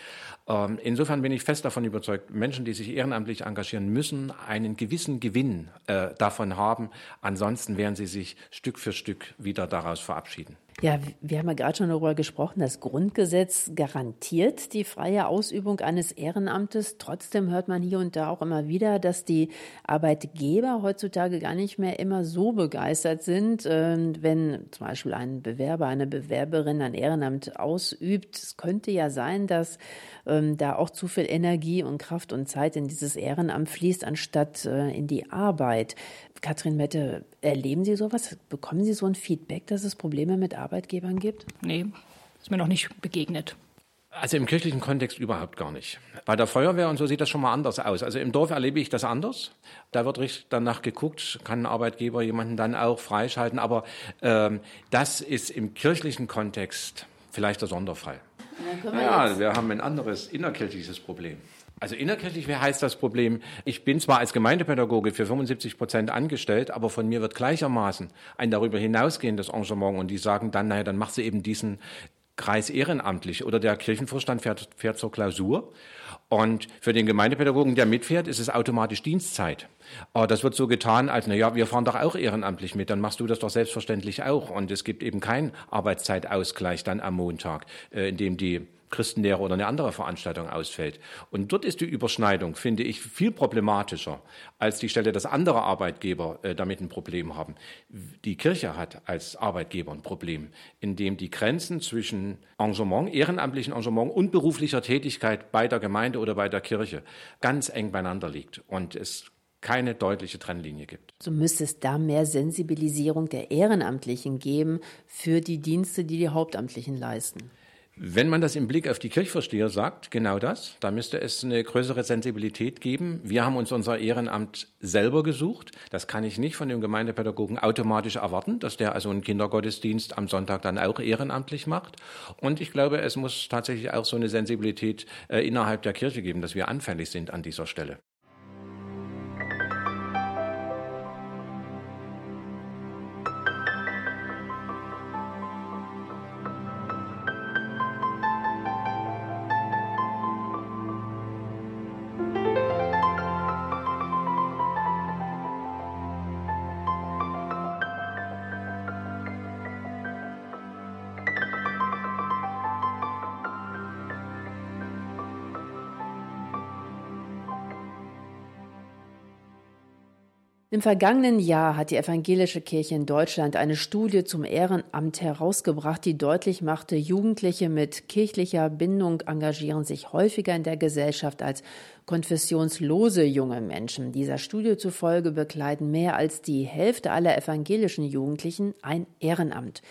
Ähm, insofern bin ich fest davon überzeugt, Menschen, die sich ehrenamtlich engagieren, müssen einen gewissen Gewinn äh, davon haben. Ansonsten werden sie sich Stück für Stück wieder daraus verabschieden. Ja, wir haben ja gerade schon darüber gesprochen, das Grundgesetz garantiert die freie Ausübung eines Ehrenamtes. Trotzdem hört man hier und da auch immer wieder, dass die Arbeitgeber heutzutage gar nicht mehr immer so begeistert sind, ähm, wenn zum Beispiel ein Bewerber, eine Bewerberin ein Ehrenamt ausübt. Es könnte ja sein, dass ähm, da auch zu viel Energie und Kraft und Zeit in dieses Ehrenamt fließt, anstatt äh, in die Arbeit. Katrin Mette, erleben Sie sowas? Bekommen Sie so ein Feedback, dass es Probleme mit Arbeitgebern gibt? Nee, ist mir noch nicht begegnet. Also im kirchlichen Kontext überhaupt gar nicht. Bei der Feuerwehr und so sieht das schon mal anders aus. Also im Dorf erlebe ich das anders. Da wird richtig danach geguckt, kann ein Arbeitgeber jemanden dann auch freischalten. Aber ähm, das ist im kirchlichen Kontext vielleicht der Sonderfall. Wir ja, wir haben ein anderes innerkirchliches Problem. Also innerkirchlich heißt das Problem, ich bin zwar als Gemeindepädagoge für 75 Prozent angestellt, aber von mir wird gleichermaßen ein darüber hinausgehendes Engagement und die sagen dann, naja, dann machst du eben diesen Kreis ehrenamtlich oder der Kirchenvorstand fährt, fährt zur Klausur und für den Gemeindepädagogen, der mitfährt, ist es automatisch Dienstzeit. Aber das wird so getan, als, na ja, wir fahren doch auch ehrenamtlich mit, dann machst du das doch selbstverständlich auch. Und es gibt eben keinen Arbeitszeitausgleich dann am Montag, äh, in dem die Christenlehre oder eine andere Veranstaltung ausfällt. Und dort ist die Überschneidung, finde ich, viel problematischer als die Stelle, dass andere Arbeitgeber äh, damit ein Problem haben. Die Kirche hat als Arbeitgeber ein Problem, in dem die Grenzen zwischen Engagement, ehrenamtlichen Engagement und beruflicher Tätigkeit bei der Gemeinde oder bei der Kirche ganz eng beieinander liegt und es keine deutliche Trennlinie gibt. So müsste es da mehr Sensibilisierung der Ehrenamtlichen geben für die Dienste, die die Hauptamtlichen leisten. Wenn man das im Blick auf die Kirchvorsteher sagt, genau das, da müsste es eine größere Sensibilität geben. Wir haben uns unser Ehrenamt selber gesucht. Das kann ich nicht von dem Gemeindepädagogen automatisch erwarten, dass der also einen Kindergottesdienst am Sonntag dann auch ehrenamtlich macht. Und ich glaube, es muss tatsächlich auch so eine Sensibilität äh, innerhalb der Kirche geben, dass wir anfällig sind an dieser Stelle. Im vergangenen Jahr hat die Evangelische Kirche in Deutschland eine Studie zum Ehrenamt herausgebracht, die deutlich machte, Jugendliche mit kirchlicher Bindung engagieren sich häufiger in der Gesellschaft als konfessionslose junge Menschen. Dieser Studie zufolge bekleiden mehr als die Hälfte aller evangelischen Jugendlichen ein Ehrenamt.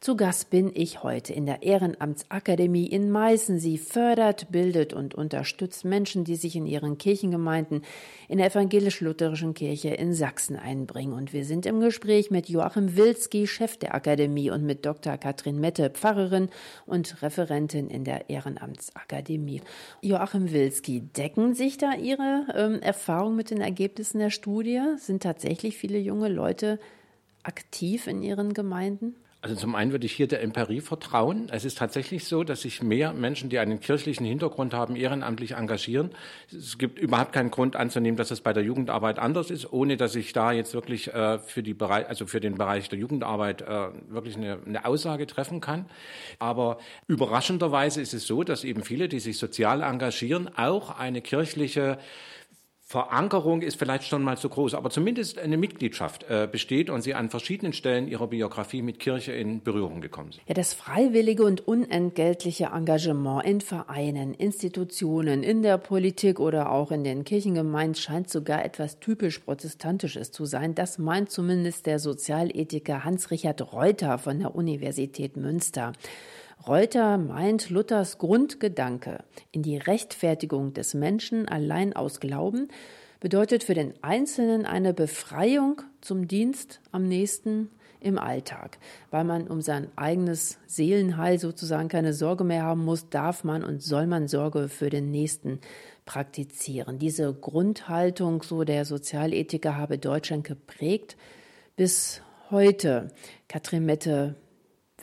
Zu Gast bin ich heute in der Ehrenamtsakademie in Meißen. Sie fördert, bildet und unterstützt Menschen, die sich in ihren Kirchengemeinden in der evangelisch-lutherischen Kirche in Sachsen einbringen. Und wir sind im Gespräch mit Joachim Wilski, Chef der Akademie, und mit Dr. Katrin Mette, Pfarrerin und Referentin in der Ehrenamtsakademie. Joachim Wilski, decken sich da Ihre ähm, Erfahrungen mit den Ergebnissen der Studie? Sind tatsächlich viele junge Leute aktiv in ihren Gemeinden? Also zum einen würde ich hier der Empirie vertrauen. Es ist tatsächlich so, dass sich mehr Menschen, die einen kirchlichen Hintergrund haben, ehrenamtlich engagieren. Es gibt überhaupt keinen Grund anzunehmen, dass es bei der Jugendarbeit anders ist, ohne dass ich da jetzt wirklich äh, für die Bereich, also für den Bereich der Jugendarbeit äh, wirklich eine, eine Aussage treffen kann. Aber überraschenderweise ist es so, dass eben viele, die sich sozial engagieren, auch eine kirchliche Verankerung ist vielleicht schon mal zu groß, aber zumindest eine Mitgliedschaft äh, besteht und sie an verschiedenen Stellen ihrer Biografie mit Kirche in Berührung gekommen sind. Ja, das freiwillige und unentgeltliche Engagement in Vereinen, Institutionen, in der Politik oder auch in den Kirchengemeinden scheint sogar etwas typisch Protestantisches zu sein. Das meint zumindest der Sozialethiker Hans-Richard Reuter von der Universität Münster. Reuter meint Luthers Grundgedanke in die Rechtfertigung des Menschen allein aus Glauben bedeutet für den Einzelnen eine Befreiung zum Dienst am nächsten im Alltag. Weil man um sein eigenes Seelenheil sozusagen keine Sorge mehr haben muss, darf man und soll man Sorge für den Nächsten praktizieren. Diese Grundhaltung, so der Sozialethiker, habe Deutschland geprägt bis heute. Katrin Mette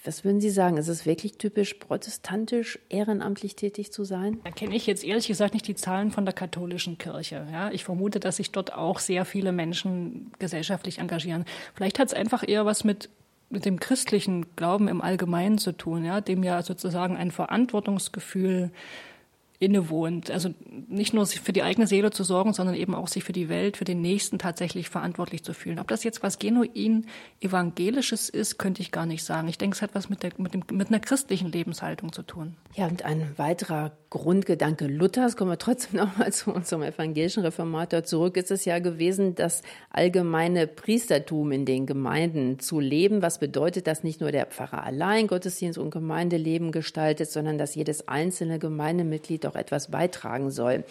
was würden Sie sagen? Ist es wirklich typisch protestantisch, ehrenamtlich tätig zu sein? Da kenne ich jetzt ehrlich gesagt nicht die Zahlen von der katholischen Kirche. Ja, ich vermute, dass sich dort auch sehr viele Menschen gesellschaftlich engagieren. Vielleicht hat es einfach eher was mit mit dem christlichen Glauben im Allgemeinen zu tun, ja, dem ja sozusagen ein Verantwortungsgefühl innewohnt. Also nicht nur für die eigene Seele zu sorgen, sondern eben auch sich für die Welt, für den Nächsten tatsächlich verantwortlich zu fühlen. Ob das jetzt was genuin evangelisches ist, könnte ich gar nicht sagen. Ich denke, es hat was mit, der, mit, dem, mit einer christlichen Lebenshaltung zu tun. Ja, und ein weiterer Grundgedanke Luthers, kommen wir trotzdem nochmal zu unserem evangelischen Reformator zurück, ist es ja gewesen, das allgemeine Priestertum in den Gemeinden zu leben. Was bedeutet, dass nicht nur der Pfarrer allein Gottesdienst und Gemeindeleben gestaltet, sondern dass jedes einzelne Gemeindemitglied auch etwas beitragen soll.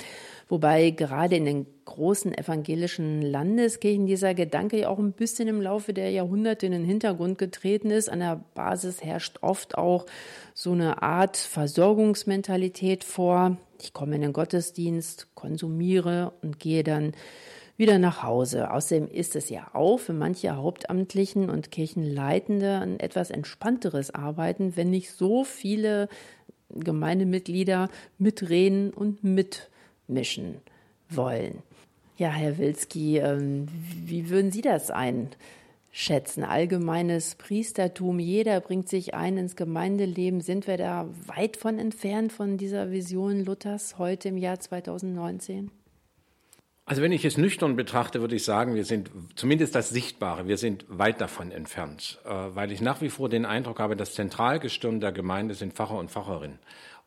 Wobei gerade in den großen evangelischen Landeskirchen dieser Gedanke ja auch ein bisschen im Laufe der Jahrhunderte in den Hintergrund getreten ist. An der Basis herrscht oft auch so eine Art Versorgungsmentalität vor. Ich komme in den Gottesdienst, konsumiere und gehe dann wieder nach Hause. Außerdem ist es ja auch für manche Hauptamtlichen und Kirchenleitende ein etwas entspannteres Arbeiten, wenn nicht so viele Gemeindemitglieder mitreden und mitmischen wollen. Ja, Herr Wilski, ähm, wie würden Sie das einschätzen? Allgemeines Priestertum, jeder bringt sich ein ins Gemeindeleben. Sind wir da weit von entfernt von dieser Vision Luthers heute im Jahr 2019? Also wenn ich es nüchtern betrachte, würde ich sagen, wir sind zumindest das Sichtbare, wir sind weit davon entfernt, äh, weil ich nach wie vor den Eindruck habe, das Zentralgestirn der Gemeinde sind Pfarrer und Pfarrerinnen.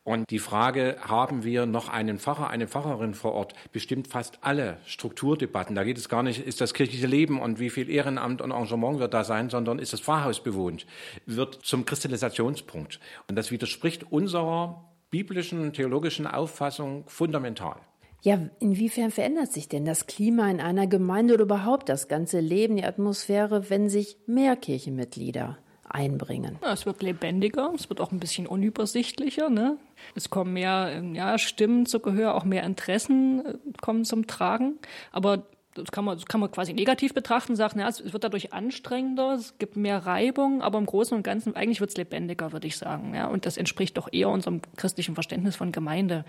Und die Frage, haben wir noch einen Pfarrer, eine Pfarrerin vor Ort, bestimmt fast alle Strukturdebatten. Da geht es gar nicht, ist das kirchliche Leben und wie viel Ehrenamt und Engagement wird da sein, sondern ist das Pfarrhaus bewohnt, wird zum Kristallisationspunkt. Und das widerspricht unserer biblischen, theologischen Auffassung fundamental. Ja, inwiefern verändert sich denn das Klima in einer Gemeinde oder überhaupt das ganze Leben, die Atmosphäre, wenn sich mehr Kirchenmitglieder einbringen? Ja, es wird lebendiger, es wird auch ein bisschen unübersichtlicher. Ne? Es kommen mehr ja, Stimmen zu Gehör, auch mehr Interessen äh, kommen zum Tragen. Aber das kann man, das kann man quasi negativ betrachten, sagen, ja, es wird dadurch anstrengender, es gibt mehr Reibung, aber im Großen und Ganzen eigentlich wird es lebendiger, würde ich sagen. Ja? Und das entspricht doch eher unserem christlichen Verständnis von Gemeinde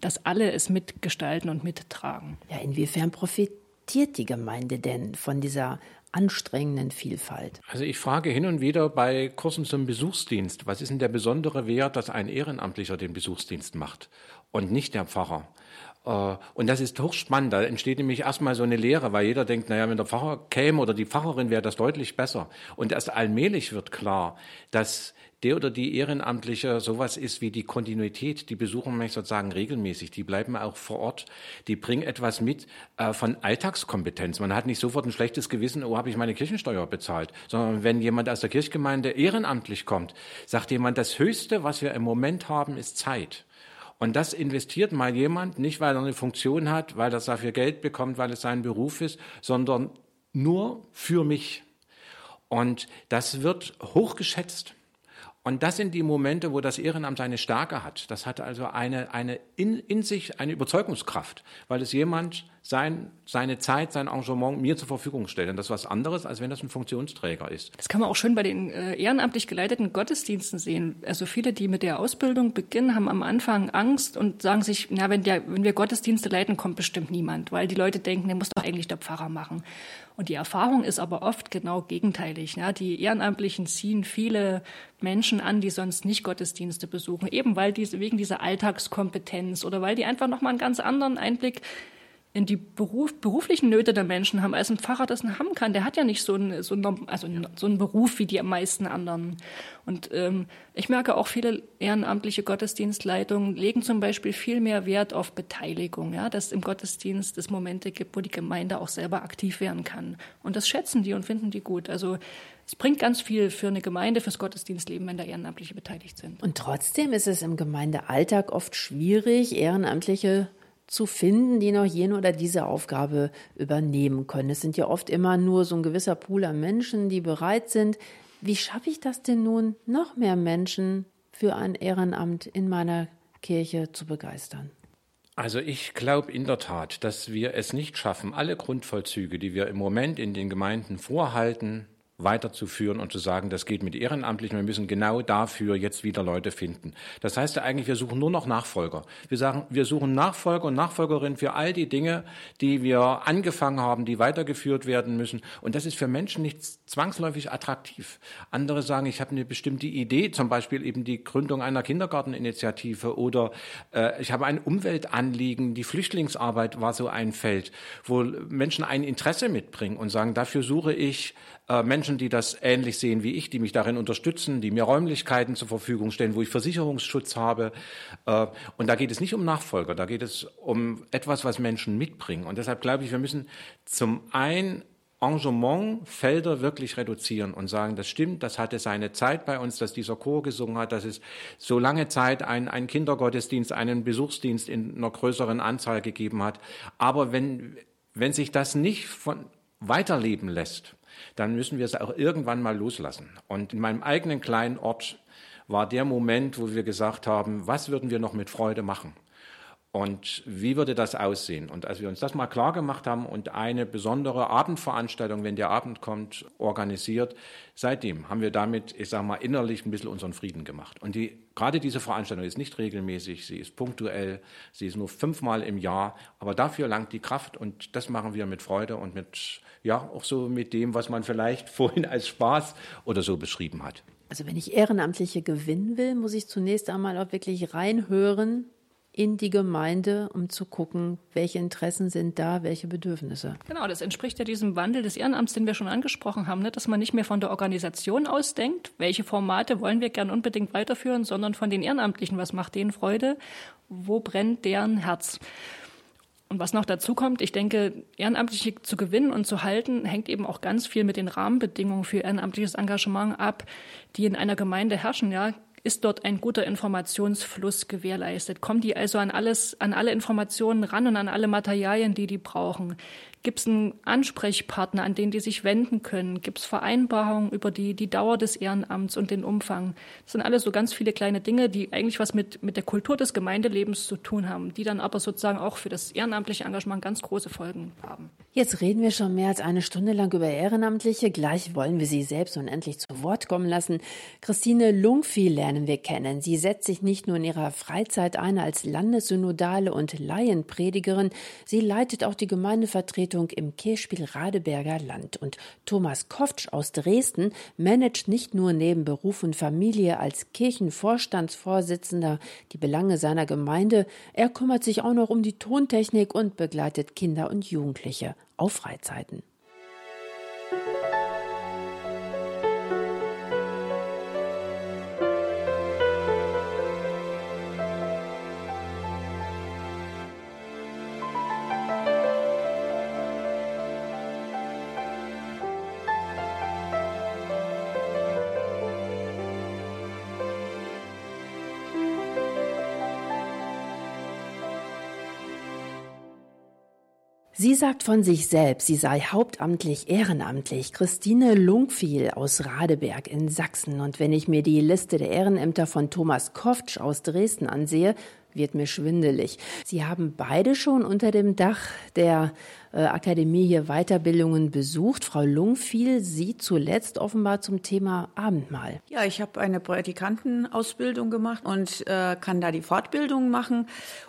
dass alle es mitgestalten und mittragen. Ja, inwiefern profitiert die Gemeinde denn von dieser anstrengenden Vielfalt? Also ich frage hin und wieder bei Kursen zum Besuchsdienst, was ist denn der besondere Wert, dass ein Ehrenamtlicher den Besuchsdienst macht und nicht der Pfarrer? Äh, und das ist hochspannend. Da entsteht nämlich erstmal so eine Lehre, weil jeder denkt, naja, wenn der Pfarrer käme oder die Pfarrerin wäre das deutlich besser. Und erst allmählich wird klar, dass der oder die Ehrenamtliche sowas ist wie die Kontinuität. Die besuchen mich sozusagen regelmäßig. Die bleiben auch vor Ort. Die bringen etwas mit äh, von Alltagskompetenz. Man hat nicht sofort ein schlechtes Gewissen, oh, habe ich meine Kirchensteuer bezahlt. Sondern wenn jemand aus der Kirchgemeinde ehrenamtlich kommt, sagt jemand, das Höchste, was wir im Moment haben, ist Zeit. Und das investiert mal jemand, nicht weil er eine Funktion hat, weil er dafür Geld bekommt, weil es sein Beruf ist, sondern nur für mich. Und das wird hochgeschätzt. Und das sind die Momente, wo das Ehrenamt seine Stärke hat. Das hat also eine, eine in, in sich eine Überzeugungskraft, weil es jemand sein, seine Zeit, sein Engagement mir zur Verfügung stellt. Und das ist was anderes, als wenn das ein Funktionsträger ist. Das kann man auch schön bei den äh, ehrenamtlich geleiteten Gottesdiensten sehen. Also viele, die mit der Ausbildung beginnen, haben am Anfang Angst und sagen sich, na, wenn, der, wenn wir Gottesdienste leiten, kommt bestimmt niemand, weil die Leute denken, der muss doch eigentlich der Pfarrer machen. Und die Erfahrung ist aber oft genau gegenteilig. Ja. Die Ehrenamtlichen ziehen viele Menschen an, die sonst nicht Gottesdienste besuchen, eben weil diese, wegen dieser Alltagskompetenz oder weil die einfach nochmal einen ganz anderen Einblick in die Beruf, beruflichen Nöte der Menschen haben, als ein Pfarrer das haben kann. Der hat ja nicht so einen, so einen, also so einen Beruf wie die meisten anderen. Und ähm, ich merke auch, viele ehrenamtliche Gottesdienstleitungen legen zum Beispiel viel mehr Wert auf Beteiligung, ja, dass im Gottesdienst es Momente gibt, wo die Gemeinde auch selber aktiv werden kann. Und das schätzen die und finden die gut. Also es bringt ganz viel für eine Gemeinde, fürs Gottesdienstleben, wenn da Ehrenamtliche beteiligt sind. Und trotzdem ist es im Gemeindealltag oft schwierig, Ehrenamtliche zu finden, die noch jene oder diese Aufgabe übernehmen können. Es sind ja oft immer nur so ein gewisser Pool an Menschen, die bereit sind. Wie schaffe ich das denn nun, noch mehr Menschen für ein Ehrenamt in meiner Kirche zu begeistern? Also ich glaube in der Tat, dass wir es nicht schaffen, alle Grundvollzüge, die wir im Moment in den Gemeinden vorhalten, weiterzuführen und zu sagen, das geht mit Ehrenamtlichen, wir müssen genau dafür jetzt wieder Leute finden. Das heißt ja eigentlich, wir suchen nur noch Nachfolger. Wir sagen, wir suchen Nachfolger und Nachfolgerinnen für all die Dinge, die wir angefangen haben, die weitergeführt werden müssen. Und das ist für Menschen nicht zwangsläufig attraktiv. Andere sagen, ich habe eine bestimmte Idee, zum Beispiel eben die Gründung einer Kindergarteninitiative oder äh, ich habe ein Umweltanliegen, die Flüchtlingsarbeit war so ein Feld, wo Menschen ein Interesse mitbringen und sagen, dafür suche ich äh, Menschen, die das ähnlich sehen wie ich, die mich darin unterstützen, die mir Räumlichkeiten zur Verfügung stellen, wo ich Versicherungsschutz habe. Äh, und da geht es nicht um Nachfolger, da geht es um etwas, was Menschen mitbringen. Und deshalb glaube ich, wir müssen zum einen Engagementfelder wirklich reduzieren und sagen, das stimmt, das hatte seine Zeit bei uns, dass dieser Chor gesungen hat, dass es so lange Zeit einen, einen Kindergottesdienst, einen Besuchsdienst in einer größeren Anzahl gegeben hat. Aber wenn, wenn sich das nicht von weiterleben lässt, dann müssen wir es auch irgendwann mal loslassen. Und in meinem eigenen kleinen Ort war der Moment, wo wir gesagt haben, was würden wir noch mit Freude machen? Und wie würde das aussehen? Und als wir uns das mal klar gemacht haben und eine besondere Abendveranstaltung, wenn der Abend kommt, organisiert, seitdem haben wir damit, ich sage mal, innerlich ein bisschen unseren Frieden gemacht. Und die, gerade diese Veranstaltung ist nicht regelmäßig, sie ist punktuell, sie ist nur fünfmal im Jahr, aber dafür langt die Kraft und das machen wir mit Freude und mit, ja, auch so mit dem, was man vielleicht [LAUGHS] vorhin als Spaß oder so beschrieben hat. Also wenn ich Ehrenamtliche gewinnen will, muss ich zunächst einmal auch wirklich reinhören, in die Gemeinde, um zu gucken, welche Interessen sind da, welche Bedürfnisse. Genau, das entspricht ja diesem Wandel des Ehrenamts, den wir schon angesprochen haben, ne? dass man nicht mehr von der Organisation ausdenkt, welche Formate wollen wir gern unbedingt weiterführen, sondern von den Ehrenamtlichen, was macht denen Freude, wo brennt deren Herz. Und was noch dazu kommt, ich denke, Ehrenamtliche zu gewinnen und zu halten, hängt eben auch ganz viel mit den Rahmenbedingungen für ehrenamtliches Engagement ab, die in einer Gemeinde herrschen. Ja, ist dort ein guter Informationsfluss gewährleistet? Kommen die also an alles, an alle Informationen ran und an alle Materialien, die die brauchen? Gibt es einen Ansprechpartner, an den die sich wenden können? Gibt es Vereinbarungen über die, die Dauer des Ehrenamts und den Umfang? Das sind alles so ganz viele kleine Dinge, die eigentlich was mit, mit der Kultur des Gemeindelebens zu tun haben, die dann aber sozusagen auch für das ehrenamtliche Engagement ganz große Folgen haben. Jetzt reden wir schon mehr als eine Stunde lang über Ehrenamtliche. Gleich wollen wir Sie selbst unendlich zu Wort kommen lassen. Christine Lungvieh lernen wir kennen. Sie setzt sich nicht nur in ihrer Freizeit ein als Landessynodale und Laienpredigerin, sie leitet auch die Gemeindevertretung Vertretung im Kirchspiel Radeberger Land. Und Thomas Koftsch aus Dresden managt nicht nur neben Beruf und Familie als Kirchenvorstandsvorsitzender die Belange seiner Gemeinde, er kümmert sich auch noch um die Tontechnik und begleitet Kinder und Jugendliche auf Freizeiten. Sie sagt von sich selbst, sie sei hauptamtlich ehrenamtlich. Christine Lungfiel aus Radeberg in Sachsen. Und wenn ich mir die Liste der Ehrenämter von Thomas Koftsch aus Dresden ansehe, wird mir schwindelig. Sie haben beide schon unter dem Dach der Akademie hier Weiterbildungen besucht. Frau Lungfiel, Sie zuletzt offenbar zum Thema Abendmahl. Ja, ich habe eine Prädikantenausbildung gemacht und äh, kann da die Fortbildung machen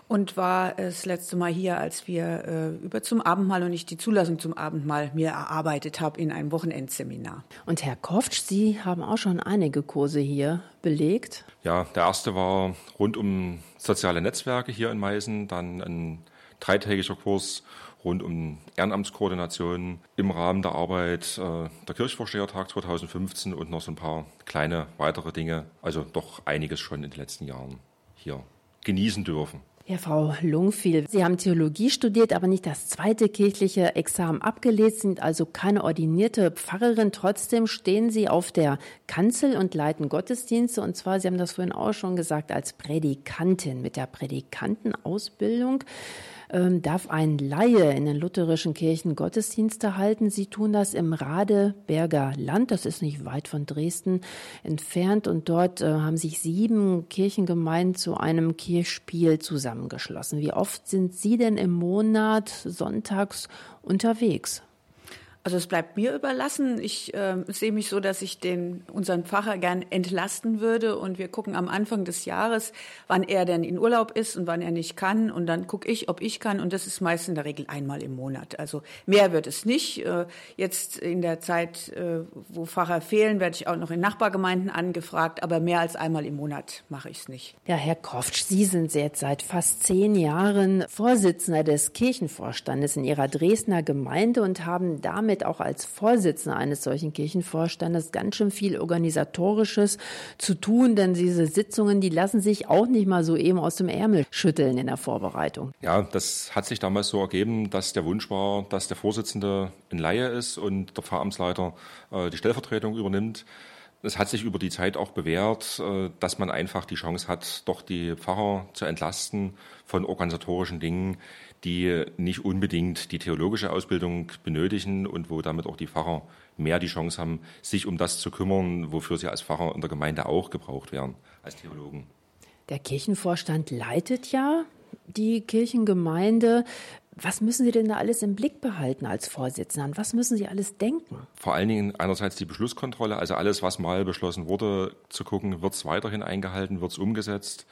und war das letzte Mal hier, als wir äh, über zum Abendmahl und ich die Zulassung zum Abendmahl mir erarbeitet habe in einem Wochenendseminar. Und Herr Koftsch, Sie haben auch schon einige Kurse hier belegt. Ja, der erste war rund um soziale Netzwerke hier in Meißen, dann ein dreitägiger Kurs rund um Ehrenamtskoordination im Rahmen der Arbeit äh, der Kirchvorstehertag 2015 und noch so ein paar kleine weitere Dinge, also doch einiges schon in den letzten Jahren hier genießen dürfen. Ja, Frau Lungfiel, Sie haben Theologie studiert, aber nicht das zweite kirchliche Examen abgelegt, sind also keine ordinierte Pfarrerin. Trotzdem stehen Sie auf der Kanzel und leiten Gottesdienste. Und zwar, Sie haben das vorhin auch schon gesagt, als Predikantin mit der Predikantenausbildung ähm, darf ein Laie in den lutherischen Kirchen Gottesdienste halten. Sie tun das im Radeberger Land, das ist nicht weit von Dresden entfernt. Und dort äh, haben sich sieben Kirchengemeinden zu einem Kirchspiel zusammengeschlossen. Wie oft sind Sie denn im Monat sonntags unterwegs? Also es bleibt mir überlassen. Ich äh, sehe mich so, dass ich den unseren Pfarrer gern entlasten würde und wir gucken am Anfang des Jahres, wann er denn in Urlaub ist und wann er nicht kann und dann gucke ich, ob ich kann und das ist meist in der Regel einmal im Monat. Also mehr wird es nicht. Äh, jetzt in der Zeit, äh, wo Pfarrer fehlen, werde ich auch noch in Nachbargemeinden angefragt, aber mehr als einmal im Monat mache ich es nicht. Ja, Herr Koftsch, Sie sind jetzt seit fast zehn Jahren Vorsitzender des Kirchenvorstandes in Ihrer Dresdner Gemeinde und haben damit damit auch als Vorsitzender eines solchen Kirchenvorstandes ganz schön viel organisatorisches zu tun, denn diese Sitzungen, die lassen sich auch nicht mal so eben aus dem Ärmel schütteln in der Vorbereitung. Ja, das hat sich damals so ergeben, dass der Wunsch war, dass der Vorsitzende ein Laie ist und der Pfarramtsleiter äh, die Stellvertretung übernimmt. Es hat sich über die Zeit auch bewährt, äh, dass man einfach die Chance hat, doch die Pfarrer zu entlasten von organisatorischen Dingen, die nicht unbedingt die theologische Ausbildung benötigen und wo damit auch die Pfarrer mehr die Chance haben, sich um das zu kümmern, wofür sie als Pfarrer in der Gemeinde auch gebraucht werden, als Theologen. Der Kirchenvorstand leitet ja die Kirchengemeinde. Was müssen Sie denn da alles im Blick behalten als Vorsitzender? An was müssen Sie alles denken? Vor allen Dingen einerseits die Beschlusskontrolle, also alles, was mal beschlossen wurde, zu gucken, wird es weiterhin eingehalten, wird es umgesetzt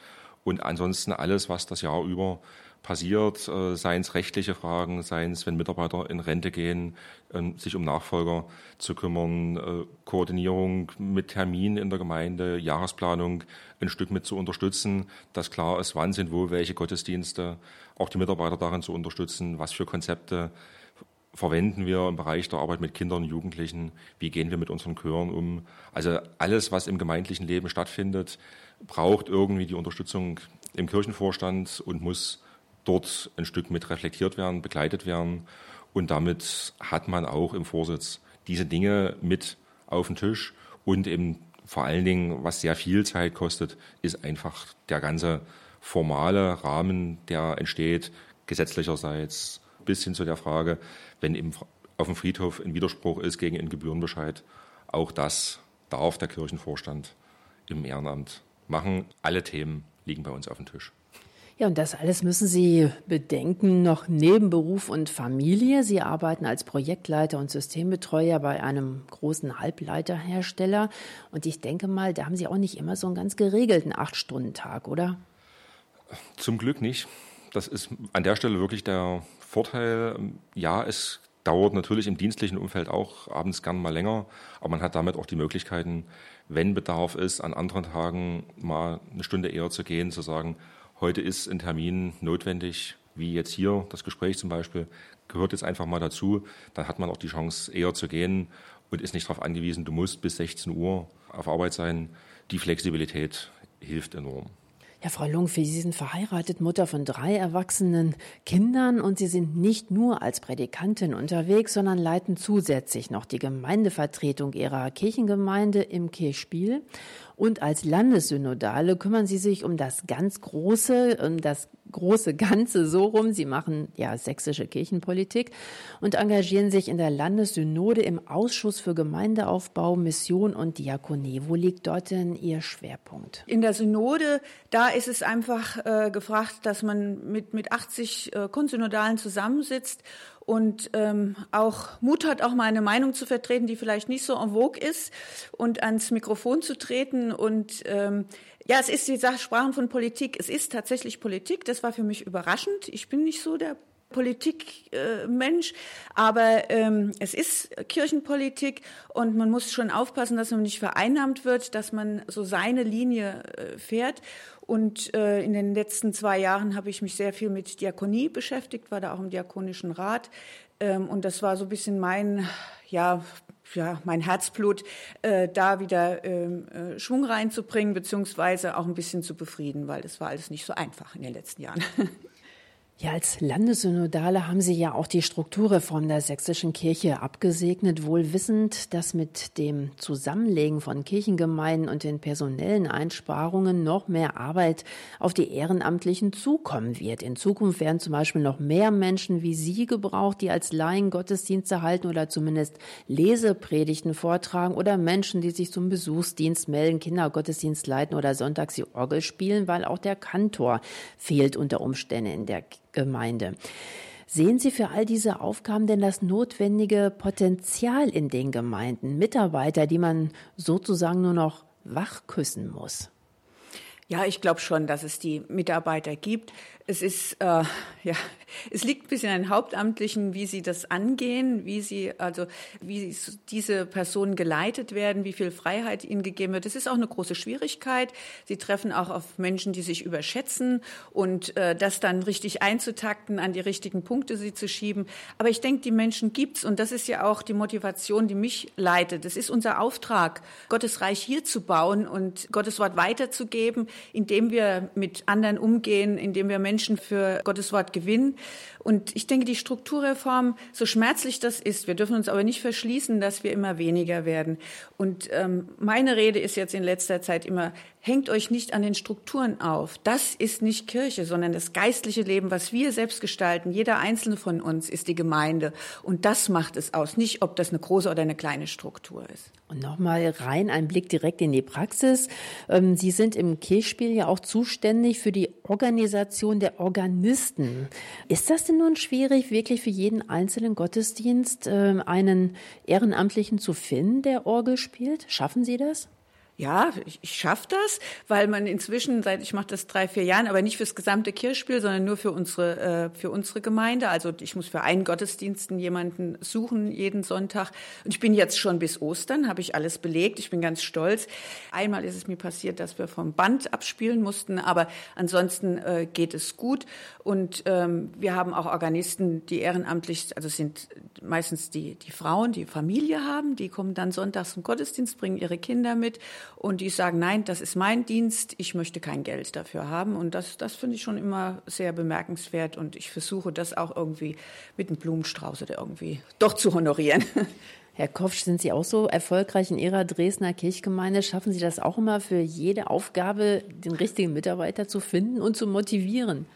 und ansonsten alles, was das Jahr über passiert, äh, seien es rechtliche Fragen, seien es, wenn Mitarbeiter in Rente gehen, äh, sich um Nachfolger zu kümmern, äh, Koordinierung mit Terminen in der Gemeinde, Jahresplanung ein Stück mit zu unterstützen, dass klar ist, wann sind wo welche Gottesdienste, auch die Mitarbeiter darin zu unterstützen, was für Konzepte verwenden wir im Bereich der Arbeit mit Kindern und Jugendlichen, wie gehen wir mit unseren Chören um. Also alles, was im gemeindlichen Leben stattfindet, braucht irgendwie die Unterstützung im Kirchenvorstand und muss dort ein Stück mit reflektiert werden, begleitet werden. Und damit hat man auch im Vorsitz diese Dinge mit auf den Tisch und eben vor allen Dingen, was sehr viel Zeit kostet, ist einfach der ganze formale Rahmen, der entsteht, gesetzlicherseits, bis hin zu der Frage, wenn eben auf dem Friedhof ein Widerspruch ist gegen einen Gebührenbescheid. Auch das darf der Kirchenvorstand im Ehrenamt machen. Alle Themen liegen bei uns auf dem Tisch. Ja, und das alles müssen Sie bedenken, noch neben Beruf und Familie. Sie arbeiten als Projektleiter und Systembetreuer bei einem großen Halbleiterhersteller. Und ich denke mal, da haben Sie auch nicht immer so einen ganz geregelten Acht-Stunden-Tag, oder? Zum Glück nicht. Das ist an der Stelle wirklich der Vorteil. Ja, es dauert natürlich im dienstlichen Umfeld auch abends gern mal länger, aber man hat damit auch die Möglichkeiten, wenn Bedarf ist, an anderen Tagen mal eine Stunde eher zu gehen, zu sagen, heute ist ein Termin notwendig, wie jetzt hier das Gespräch zum Beispiel, gehört jetzt einfach mal dazu. Dann hat man auch die Chance, eher zu gehen und ist nicht darauf angewiesen, du musst bis 16 Uhr auf Arbeit sein. Die Flexibilität hilft enorm. Ja, Frau Lungfi, Sie sind verheiratet, Mutter von drei erwachsenen Kindern und Sie sind nicht nur als Prädikantin unterwegs, sondern leiten zusätzlich noch die Gemeindevertretung Ihrer Kirchengemeinde im Kirchspiel. Und als Landessynodale kümmern Sie sich um das ganz große, um das große Ganze so rum. Sie machen ja sächsische Kirchenpolitik und engagieren sich in der Landessynode im Ausschuss für Gemeindeaufbau, Mission und Diakonie. Wo liegt dort denn Ihr Schwerpunkt? In der Synode, da ist es einfach äh, gefragt, dass man mit, mit 80 äh, Konsynodalen zusammensitzt und ähm, auch Mut hat, auch mal eine Meinung zu vertreten, die vielleicht nicht so en vogue ist und ans Mikrofon zu treten. Und ähm, ja, es ist die Sache, Sprachen von Politik. Es ist tatsächlich Politik. Das war für mich überraschend. Ich bin nicht so der Politikmensch, äh, aber ähm, es ist Kirchenpolitik und man muss schon aufpassen, dass man nicht vereinnahmt wird, dass man so seine Linie äh, fährt. Und äh, in den letzten zwei Jahren habe ich mich sehr viel mit Diakonie beschäftigt, war da auch im Diakonischen Rat. Ähm, und das war so ein bisschen mein, ja, ja, mein Herzblut, äh, da wieder ähm, äh, Schwung reinzubringen, beziehungsweise auch ein bisschen zu befrieden, weil das war alles nicht so einfach in den letzten Jahren. [LAUGHS] Ja, als Landessynodale haben Sie ja auch die Strukturreform der sächsischen Kirche abgesegnet, wohl wissend, dass mit dem Zusammenlegen von Kirchengemeinden und den personellen Einsparungen noch mehr Arbeit auf die Ehrenamtlichen zukommen wird. In Zukunft werden zum Beispiel noch mehr Menschen wie Sie gebraucht, die als Laien Gottesdienste halten oder zumindest Lesepredigten vortragen oder Menschen, die sich zum Besuchsdienst melden, Kindergottesdienst leiten oder sonntags die Orgel spielen, weil auch der Kantor fehlt unter Umständen in der Gemeinde. Sehen Sie für all diese Aufgaben denn das notwendige Potenzial in den Gemeinden, Mitarbeiter, die man sozusagen nur noch wachküssen muss? Ja, ich glaube schon, dass es die Mitarbeiter gibt. Es ist, äh, ja, es liegt ein bisschen an den Hauptamtlichen, wie sie das angehen, wie sie, also, wie diese Personen geleitet werden, wie viel Freiheit ihnen gegeben wird. Das ist auch eine große Schwierigkeit. Sie treffen auch auf Menschen, die sich überschätzen und äh, das dann richtig einzutakten, an die richtigen Punkte sie zu schieben. Aber ich denke, die Menschen gibt's und das ist ja auch die Motivation, die mich leitet. Das ist unser Auftrag, Gottes Reich hier zu bauen und Gottes Wort weiterzugeben, indem wir mit anderen umgehen, indem wir Menschen Menschen für Gottes Wort gewinnen. Und ich denke, die Strukturreform, so schmerzlich das ist, wir dürfen uns aber nicht verschließen, dass wir immer weniger werden. Und ähm, meine Rede ist jetzt in letzter Zeit immer, hängt euch nicht an den Strukturen auf. Das ist nicht Kirche, sondern das geistliche Leben, was wir selbst gestalten. Jeder einzelne von uns ist die Gemeinde. Und das macht es aus, nicht ob das eine große oder eine kleine Struktur ist. Und nochmal rein ein Blick direkt in die Praxis. Ähm, Sie sind im Kirchspiel ja auch zuständig für die Organisation der Organisten. Ist das denn nun schwierig, wirklich für jeden einzelnen Gottesdienst ähm, einen Ehrenamtlichen zu finden, der Orgel spielt? Schaffen Sie das? Ja, ich, ich schaffe das, weil man inzwischen seit ich mache das drei vier Jahren, aber nicht fürs gesamte Kirchspiel, sondern nur für unsere äh, für unsere Gemeinde. Also ich muss für einen Gottesdiensten jemanden suchen jeden Sonntag. Und ich bin jetzt schon bis Ostern, habe ich alles belegt. Ich bin ganz stolz. Einmal ist es mir passiert, dass wir vom Band abspielen mussten, aber ansonsten äh, geht es gut. Und ähm, wir haben auch Organisten, die ehrenamtlich, also sind meistens die die Frauen, die Familie haben, die kommen dann sonntags zum Gottesdienst, bringen ihre Kinder mit und die sagen, nein, das ist mein Dienst, ich möchte kein Geld dafür haben. Und das, das finde ich schon immer sehr bemerkenswert und ich versuche das auch irgendwie mit einem Blumenstrauß oder irgendwie doch zu honorieren. [LAUGHS] Herr Kopf, sind Sie auch so erfolgreich in Ihrer Dresdner Kirchgemeinde? Schaffen Sie das auch immer für jede Aufgabe, den richtigen Mitarbeiter zu finden und zu motivieren?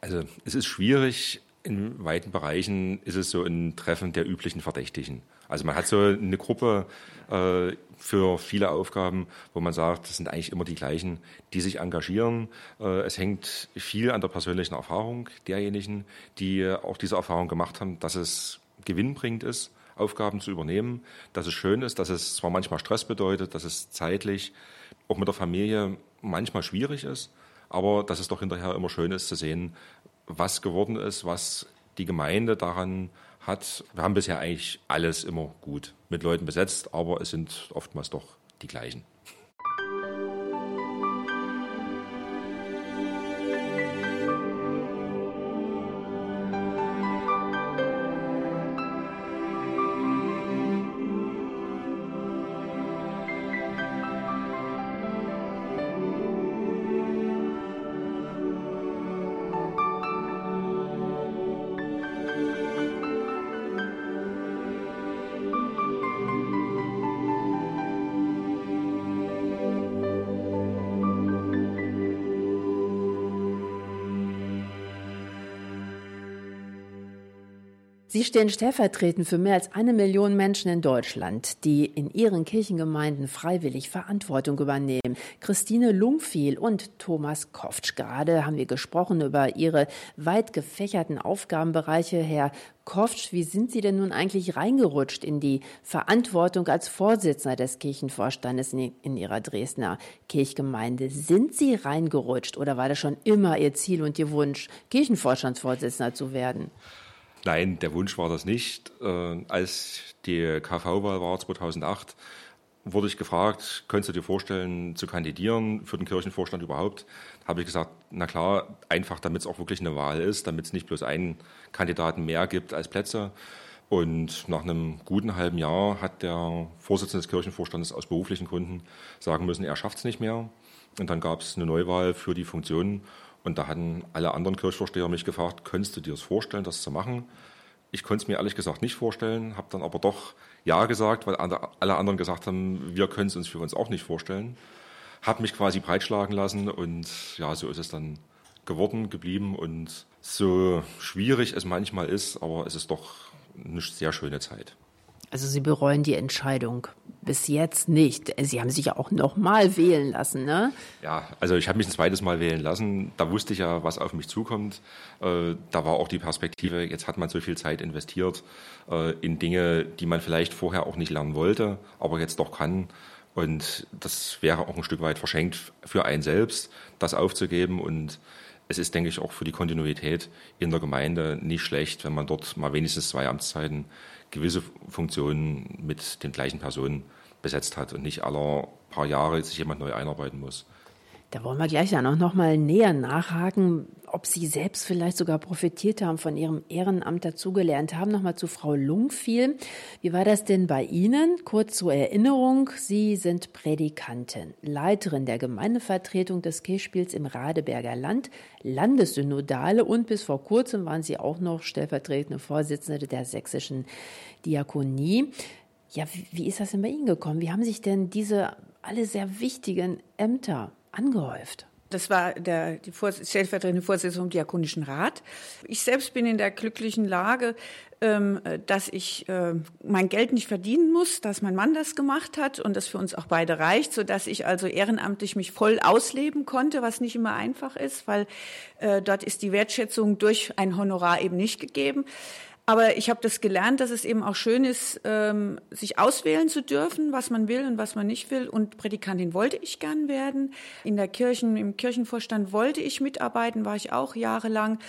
Also es ist schwierig. In weiten Bereichen ist es so ein Treffen der üblichen Verdächtigen. Also man hat so eine Gruppe äh, für viele Aufgaben, wo man sagt, das sind eigentlich immer die gleichen, die sich engagieren. Äh, es hängt viel an der persönlichen Erfahrung derjenigen, die auch diese Erfahrung gemacht haben, dass es gewinnbringend ist, Aufgaben zu übernehmen, dass es schön ist, dass es zwar manchmal Stress bedeutet, dass es zeitlich auch mit der Familie manchmal schwierig ist, aber dass es doch hinterher immer schön ist zu sehen, was geworden ist, was die Gemeinde daran hat. Wir haben bisher eigentlich alles immer gut mit Leuten besetzt, aber es sind oftmals doch die gleichen. Sie stehen stellvertretend für mehr als eine Million Menschen in Deutschland, die in ihren Kirchengemeinden freiwillig Verantwortung übernehmen. Christine Lungfiel und Thomas Koftsch. Gerade haben wir gesprochen über ihre weit gefächerten Aufgabenbereiche. Herr Koftsch, wie sind Sie denn nun eigentlich reingerutscht in die Verantwortung als Vorsitzender des Kirchenvorstandes in Ihrer Dresdner Kirchgemeinde? Sind Sie reingerutscht oder war das schon immer Ihr Ziel und Ihr Wunsch, Kirchenvorstandsvorsitzender zu werden? Nein, der Wunsch war das nicht. Äh, als die KV-Wahl war 2008, wurde ich gefragt, könntest du dir vorstellen, zu kandidieren für den Kirchenvorstand überhaupt? Habe ich gesagt, na klar, einfach damit es auch wirklich eine Wahl ist, damit es nicht bloß einen Kandidaten mehr gibt als Plätze. Und nach einem guten halben Jahr hat der Vorsitzende des Kirchenvorstandes aus beruflichen Gründen sagen müssen, er schafft es nicht mehr. Und dann gab es eine Neuwahl für die Funktion. Und da hatten alle anderen Kirchvorsteher mich gefragt, könntest du dir das vorstellen, das zu machen? Ich konnte es mir ehrlich gesagt nicht vorstellen, habe dann aber doch Ja gesagt, weil alle anderen gesagt haben, wir können es uns für uns auch nicht vorstellen. Habe mich quasi breitschlagen lassen und ja, so ist es dann geworden, geblieben und so schwierig es manchmal ist, aber es ist doch eine sehr schöne Zeit. Also Sie bereuen die Entscheidung bis jetzt nicht. Sie haben sich ja auch noch mal wählen lassen, ne? Ja, also ich habe mich ein zweites Mal wählen lassen. Da wusste ich ja, was auf mich zukommt. Äh, da war auch die Perspektive, jetzt hat man so viel Zeit investiert äh, in Dinge, die man vielleicht vorher auch nicht lernen wollte, aber jetzt doch kann. Und das wäre auch ein Stück weit verschenkt für einen selbst, das aufzugeben. Und es ist, denke ich, auch für die Kontinuität in der Gemeinde nicht schlecht, wenn man dort mal wenigstens zwei Amtszeiten gewisse Funktionen mit den gleichen Personen besetzt hat und nicht aller paar Jahre sich jemand neu einarbeiten muss. Da wollen wir gleich dann auch noch mal näher nachhaken, ob Sie selbst vielleicht sogar profitiert haben, von Ihrem Ehrenamt dazugelernt haben. Nochmal zu Frau Lungfiel. Wie war das denn bei Ihnen? Kurz zur Erinnerung. Sie sind Predikantin, Leiterin der Gemeindevertretung des Kirchspiels im Radeberger Land, Landessynodale und bis vor kurzem waren Sie auch noch stellvertretende Vorsitzende der sächsischen Diakonie. Ja, wie ist das denn bei Ihnen gekommen? Wie haben sich denn diese alle sehr wichtigen Ämter angehäuft? Das war der, die stellvertretende Vorsitzende vom Diakonischen Rat. Ich selbst bin in der glücklichen Lage, ähm, dass ich äh, mein Geld nicht verdienen muss, dass mein Mann das gemacht hat und das für uns auch beide reicht, so dass ich also ehrenamtlich mich voll ausleben konnte, was nicht immer einfach ist, weil äh, dort ist die Wertschätzung durch ein Honorar eben nicht gegeben. Aber ich habe das gelernt, dass es eben auch schön ist, ähm, sich auswählen zu dürfen, was man will und was man nicht will. Und Predikantin wollte ich gern werden. In der Kirchen, im Kirchenvorstand wollte ich mitarbeiten, war ich auch jahrelang.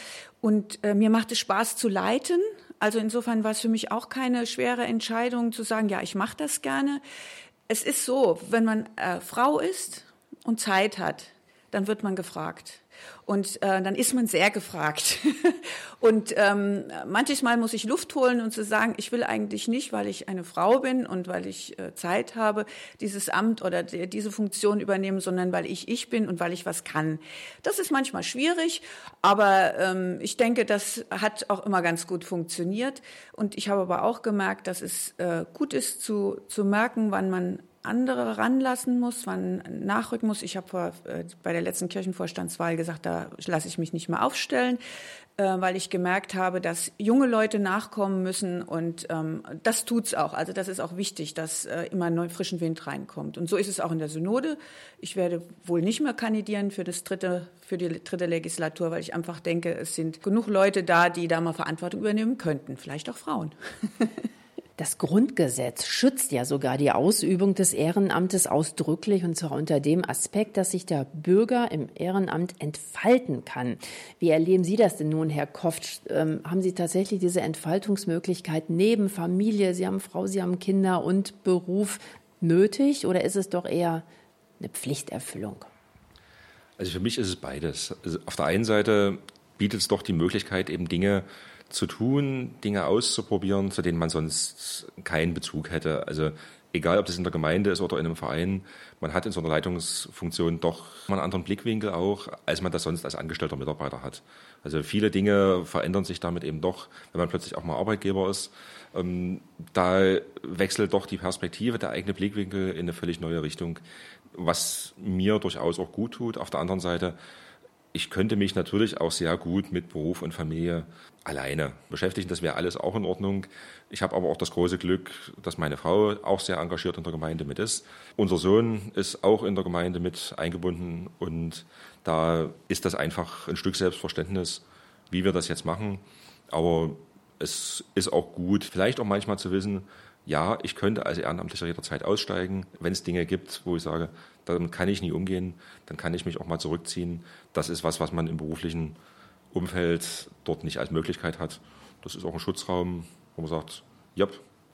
Und äh, mir macht es Spaß zu leiten. Also insofern war es für mich auch keine schwere Entscheidung zu sagen, ja, ich mache das gerne. Es ist so, wenn man äh, Frau ist und Zeit hat, dann wird man gefragt. Und äh, dann ist man sehr gefragt. [LAUGHS] und ähm, manches Mal muss ich Luft holen und zu sagen, ich will eigentlich nicht, weil ich eine Frau bin und weil ich äh, Zeit habe, dieses Amt oder die, diese Funktion übernehmen, sondern weil ich ich bin und weil ich was kann. Das ist manchmal schwierig, aber ähm, ich denke, das hat auch immer ganz gut funktioniert. Und ich habe aber auch gemerkt, dass es äh, gut ist zu, zu merken, wann man andere ranlassen muss, wann nachrücken muss. Ich habe äh, bei der letzten Kirchenvorstandswahl gesagt, da lasse ich mich nicht mehr aufstellen, äh, weil ich gemerkt habe, dass junge Leute nachkommen müssen und ähm, das tut's auch. Also das ist auch wichtig, dass äh, immer neu frischen Wind reinkommt. Und so ist es auch in der Synode. Ich werde wohl nicht mehr kandidieren für das dritte, für die dritte Legislatur, weil ich einfach denke, es sind genug Leute da, die da mal Verantwortung übernehmen könnten. Vielleicht auch Frauen. [LAUGHS] Das Grundgesetz schützt ja sogar die Ausübung des Ehrenamtes ausdrücklich und zwar unter dem Aspekt, dass sich der Bürger im Ehrenamt entfalten kann. Wie erleben Sie das denn nun, Herr Koft? Ähm, haben Sie tatsächlich diese Entfaltungsmöglichkeit neben Familie, Sie haben Frau, Sie haben Kinder und Beruf nötig oder ist es doch eher eine Pflichterfüllung? Also für mich ist es beides. Also auf der einen Seite bietet es doch die Möglichkeit, eben Dinge zu tun, Dinge auszuprobieren, zu denen man sonst keinen Bezug hätte. Also egal, ob das in der Gemeinde ist oder in einem Verein, man hat in so einer Leitungsfunktion doch einen anderen Blickwinkel auch, als man das sonst als angestellter Mitarbeiter hat. Also viele Dinge verändern sich damit eben doch, wenn man plötzlich auch mal Arbeitgeber ist. Ähm, da wechselt doch die Perspektive, der eigene Blickwinkel in eine völlig neue Richtung, was mir durchaus auch gut tut. Auf der anderen Seite ich könnte mich natürlich auch sehr gut mit Beruf und Familie alleine beschäftigen. Das wäre alles auch in Ordnung. Ich habe aber auch das große Glück, dass meine Frau auch sehr engagiert in der Gemeinde mit ist. Unser Sohn ist auch in der Gemeinde mit eingebunden und da ist das einfach ein Stück Selbstverständnis, wie wir das jetzt machen. Aber es ist auch gut, vielleicht auch manchmal zu wissen, ja, ich könnte als Ehrenamtlicher jederzeit aussteigen, wenn es Dinge gibt, wo ich sage, damit kann ich nie umgehen, dann kann ich mich auch mal zurückziehen. Das ist was, was man im beruflichen Umfeld dort nicht als Möglichkeit hat. Das ist auch ein Schutzraum, wo man sagt, ja,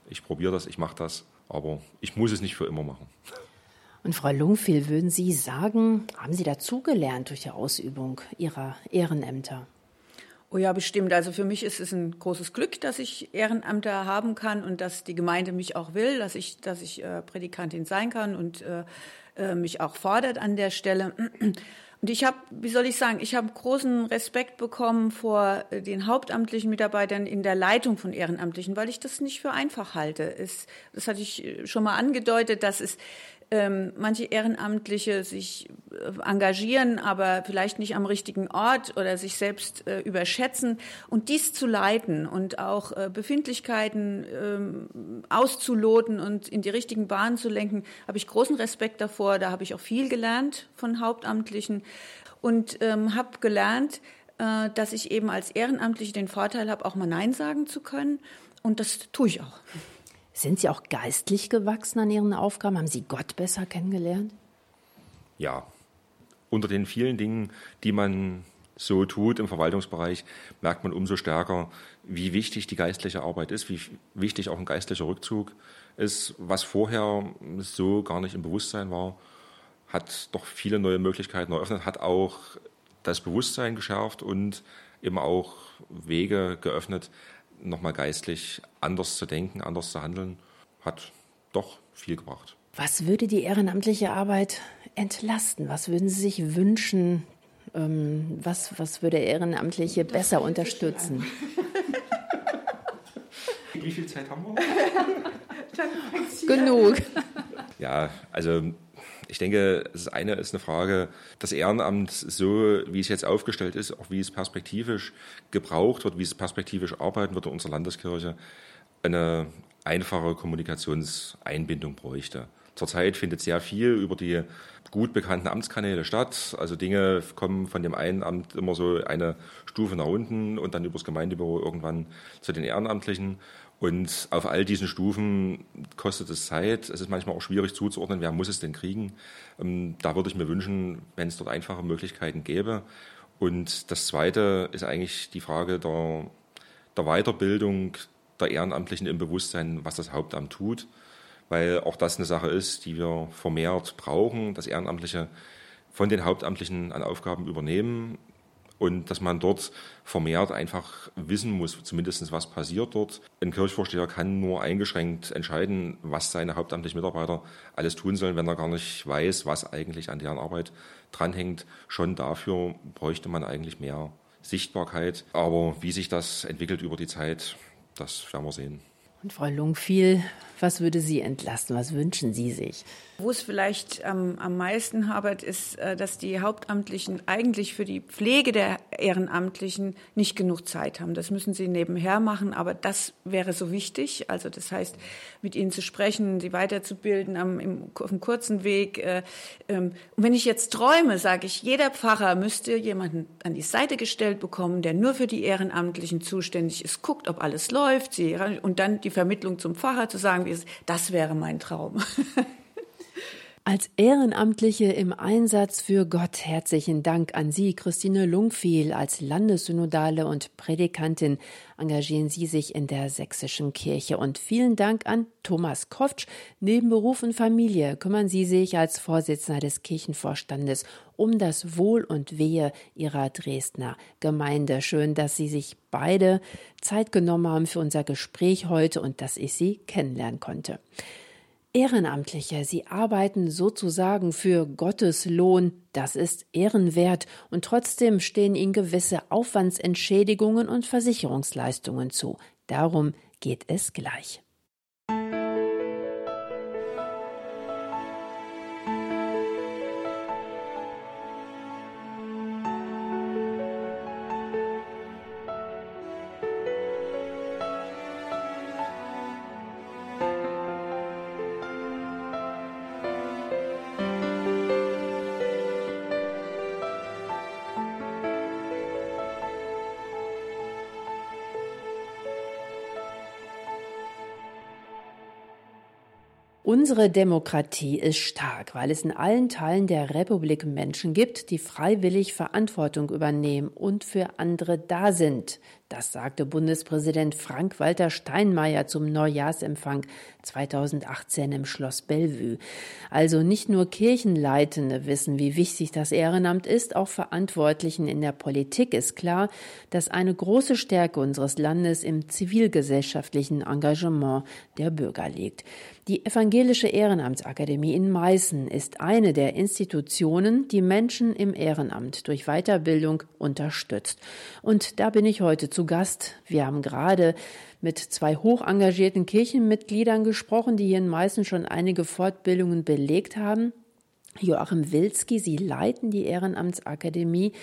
ich probiere das, ich mache das, aber ich muss es nicht für immer machen. Und Frau Lungfil, würden Sie sagen, haben Sie dazugelernt durch die Ausübung Ihrer Ehrenämter? Oh ja, bestimmt. Also für mich ist es ein großes Glück, dass ich Ehrenämter haben kann und dass die Gemeinde mich auch will, dass ich, dass ich äh, Predikantin sein kann und äh, äh mich auch fordert an der Stelle. Und ich habe, wie soll ich sagen, ich habe großen Respekt bekommen vor äh, den hauptamtlichen Mitarbeitern in der Leitung von Ehrenamtlichen, weil ich das nicht für einfach halte. Es, das hatte ich äh, schon mal angedeutet, dass es ähm, manche Ehrenamtliche sich äh, engagieren, aber vielleicht nicht am richtigen Ort oder sich selbst äh, überschätzen. Und dies zu leiten und auch äh, Befindlichkeiten ähm, auszuloten und in die richtigen Bahnen zu lenken, habe ich großen Respekt davor. Da habe ich auch viel gelernt von Hauptamtlichen und ähm, habe gelernt, äh, dass ich eben als Ehrenamtliche den Vorteil habe, auch mal Nein sagen zu können. Und das tue ich auch. Sind Sie auch geistlich gewachsen an Ihren Aufgaben? Haben Sie Gott besser kennengelernt? Ja. Unter den vielen Dingen, die man so tut im Verwaltungsbereich, merkt man umso stärker, wie wichtig die geistliche Arbeit ist, wie wichtig auch ein geistlicher Rückzug ist, was vorher so gar nicht im Bewusstsein war, hat doch viele neue Möglichkeiten eröffnet, hat auch das Bewusstsein geschärft und eben auch Wege geöffnet, nochmal geistlich anders zu denken, anders zu handeln, hat doch viel gebracht. Was würde die ehrenamtliche Arbeit entlasten? Was würden Sie sich wünschen? Ähm, was, was würde Ehrenamtliche das besser unterstützen? Wie viel Zeit haben wir? [LAUGHS] Genug. Ja, also ich denke, das eine ist eine Frage, das Ehrenamt so, wie es jetzt aufgestellt ist, auch wie es perspektivisch gebraucht wird, wie es perspektivisch arbeiten wird in unserer Landeskirche, eine einfache Kommunikationseinbindung bräuchte. Zurzeit findet sehr viel über die gut bekannten Amtskanäle statt. Also Dinge kommen von dem einen Amt immer so eine Stufe nach unten und dann übers Gemeindebüro irgendwann zu den Ehrenamtlichen. Und auf all diesen Stufen kostet es Zeit. Es ist manchmal auch schwierig zuzuordnen, wer muss es denn kriegen. Ähm, da würde ich mir wünschen, wenn es dort einfache Möglichkeiten gäbe. Und das Zweite ist eigentlich die Frage der, der Weiterbildung der Ehrenamtlichen im Bewusstsein, was das Hauptamt tut weil auch das eine Sache ist, die wir vermehrt brauchen, dass Ehrenamtliche von den Hauptamtlichen an Aufgaben übernehmen und dass man dort vermehrt einfach wissen muss, zumindest was passiert dort. Ein Kirchvorsteher kann nur eingeschränkt entscheiden, was seine hauptamtlichen Mitarbeiter alles tun sollen, wenn er gar nicht weiß, was eigentlich an deren Arbeit dranhängt. Schon dafür bräuchte man eigentlich mehr Sichtbarkeit. Aber wie sich das entwickelt über die Zeit, das werden wir sehen. Und Frau Lungfiel, was würde Sie entlasten? Was wünschen Sie sich? Wo es vielleicht ähm, am meisten habert, ist, äh, dass die Hauptamtlichen eigentlich für die Pflege der Ehrenamtlichen nicht genug Zeit haben. Das müssen sie nebenher machen, aber das wäre so wichtig. Also das heißt, mit ihnen zu sprechen, sie weiterzubilden am, im, auf dem kurzen Weg. Äh, ähm, und wenn ich jetzt träume, sage ich, jeder Pfarrer müsste jemanden an die Seite gestellt bekommen, der nur für die Ehrenamtlichen zuständig ist, guckt, ob alles läuft, sie, und dann die Vermittlung zum Pfarrer zu sagen, das wäre mein Traum. [LAUGHS] Als Ehrenamtliche im Einsatz für Gott herzlichen Dank an Sie, Christine Lungfiel. Als Landessynodale und Predikantin engagieren Sie sich in der sächsischen Kirche. Und vielen Dank an Thomas Koftsch. Neben Beruf und Familie kümmern Sie sich als Vorsitzender des Kirchenvorstandes um das Wohl und Wehe Ihrer Dresdner Gemeinde. Schön, dass Sie sich beide Zeit genommen haben für unser Gespräch heute und dass ich Sie kennenlernen konnte. Ehrenamtliche, sie arbeiten sozusagen für Gottes Lohn, das ist ehrenwert, und trotzdem stehen ihnen gewisse Aufwandsentschädigungen und Versicherungsleistungen zu. Darum geht es gleich. Unsere Demokratie ist stark, weil es in allen Teilen der Republik Menschen gibt, die freiwillig Verantwortung übernehmen und für andere da sind. Das sagte Bundespräsident Frank-Walter Steinmeier zum Neujahrsempfang 2018 im Schloss Bellevue. Also nicht nur Kirchenleitende wissen, wie wichtig das Ehrenamt ist, auch Verantwortlichen in der Politik ist klar, dass eine große Stärke unseres Landes im zivilgesellschaftlichen Engagement der Bürger liegt. Die Evangelische Ehrenamtsakademie in Meißen ist eine der Institutionen, die Menschen im Ehrenamt durch Weiterbildung unterstützt. Und da bin ich heute zu Gast. Wir haben gerade mit zwei hoch engagierten Kirchenmitgliedern gesprochen, die hier in Meißen schon einige Fortbildungen belegt haben. Joachim Wilski, Sie leiten die Ehrenamtsakademie.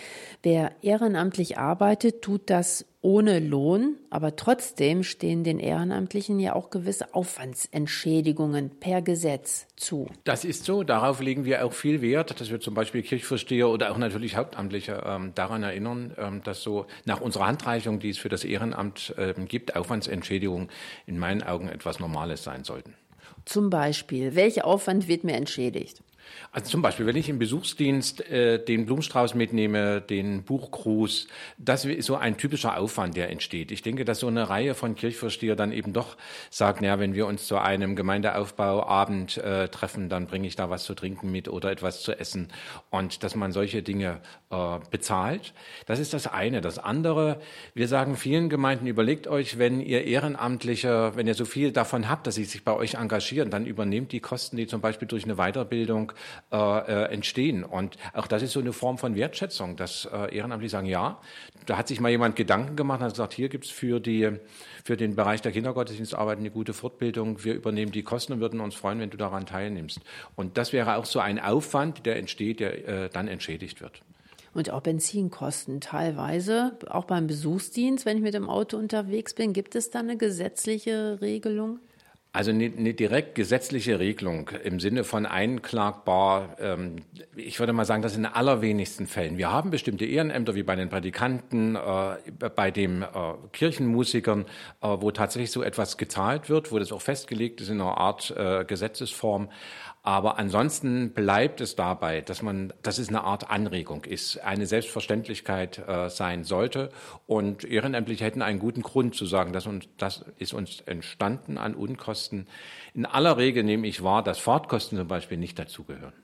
Wer ehrenamtlich arbeitet, tut das ohne Lohn, aber trotzdem stehen den Ehrenamtlichen ja auch gewisse Aufwandsentschädigungen per Gesetz zu. Das ist so. Darauf legen wir auch viel Wert, dass wir zum Beispiel Kirchvorsteher oder auch natürlich Hauptamtliche ähm, daran erinnern, ähm, dass so nach unserer Handreichung, die es für das Ehrenamt ähm, gibt, Aufwandsentschädigungen in meinen Augen etwas Normales sein sollten. Zum Beispiel, welcher Aufwand wird mir entschädigt? Also zum Beispiel, wenn ich im Besuchsdienst äh, den Blumenstrauß mitnehme, den Buchgruß, das ist so ein typischer Aufwand, der entsteht. Ich denke, dass so eine Reihe von Kirchvorsteher dann eben doch sagt, naja, wenn wir uns zu einem Gemeindeaufbauabend äh, treffen, dann bringe ich da was zu trinken mit oder etwas zu essen und dass man solche Dinge äh, bezahlt. Das ist das eine. Das andere, wir sagen vielen Gemeinden, überlegt euch, wenn ihr Ehrenamtliche, wenn ihr so viel davon habt, dass sie sich bei euch engagieren, dann übernehmt die Kosten, die zum Beispiel durch eine Weiterbildung äh, äh, entstehen. Und auch das ist so eine Form von Wertschätzung, dass äh, Ehrenamtliche sagen, ja, da hat sich mal jemand Gedanken gemacht und hat gesagt, hier gibt's für, für den Bereich der Kindergottesdienstarbeit eine gute Fortbildung, wir übernehmen die Kosten und würden uns freuen, wenn du daran teilnimmst. Und das wäre auch so ein Aufwand, der entsteht, der äh, dann entschädigt wird und auch Benzinkosten teilweise. Auch beim Besuchsdienst, wenn ich mit dem Auto unterwegs bin, gibt es da eine gesetzliche Regelung? Also eine, direkt gesetzliche Regelung im Sinne von einklagbar, ähm, ich würde mal sagen, das in allerwenigsten Fällen. Wir haben bestimmte Ehrenämter wie bei den Prädikanten, äh, bei den äh, Kirchenmusikern, äh, wo tatsächlich so etwas gezahlt wird, wo das auch festgelegt ist in einer Art Gesetzesform. Aber ansonsten bleibt es dabei, dass man, dass es eine Art Anregung ist, eine Selbstverständlichkeit äh, sein sollte. Und Ehrenämtliche hätten einen guten Grund zu sagen, dass uns, das ist uns entstanden an Unkosten. In aller Regel nehme ich wahr, dass Fahrtkosten zum Beispiel nicht dazugehören.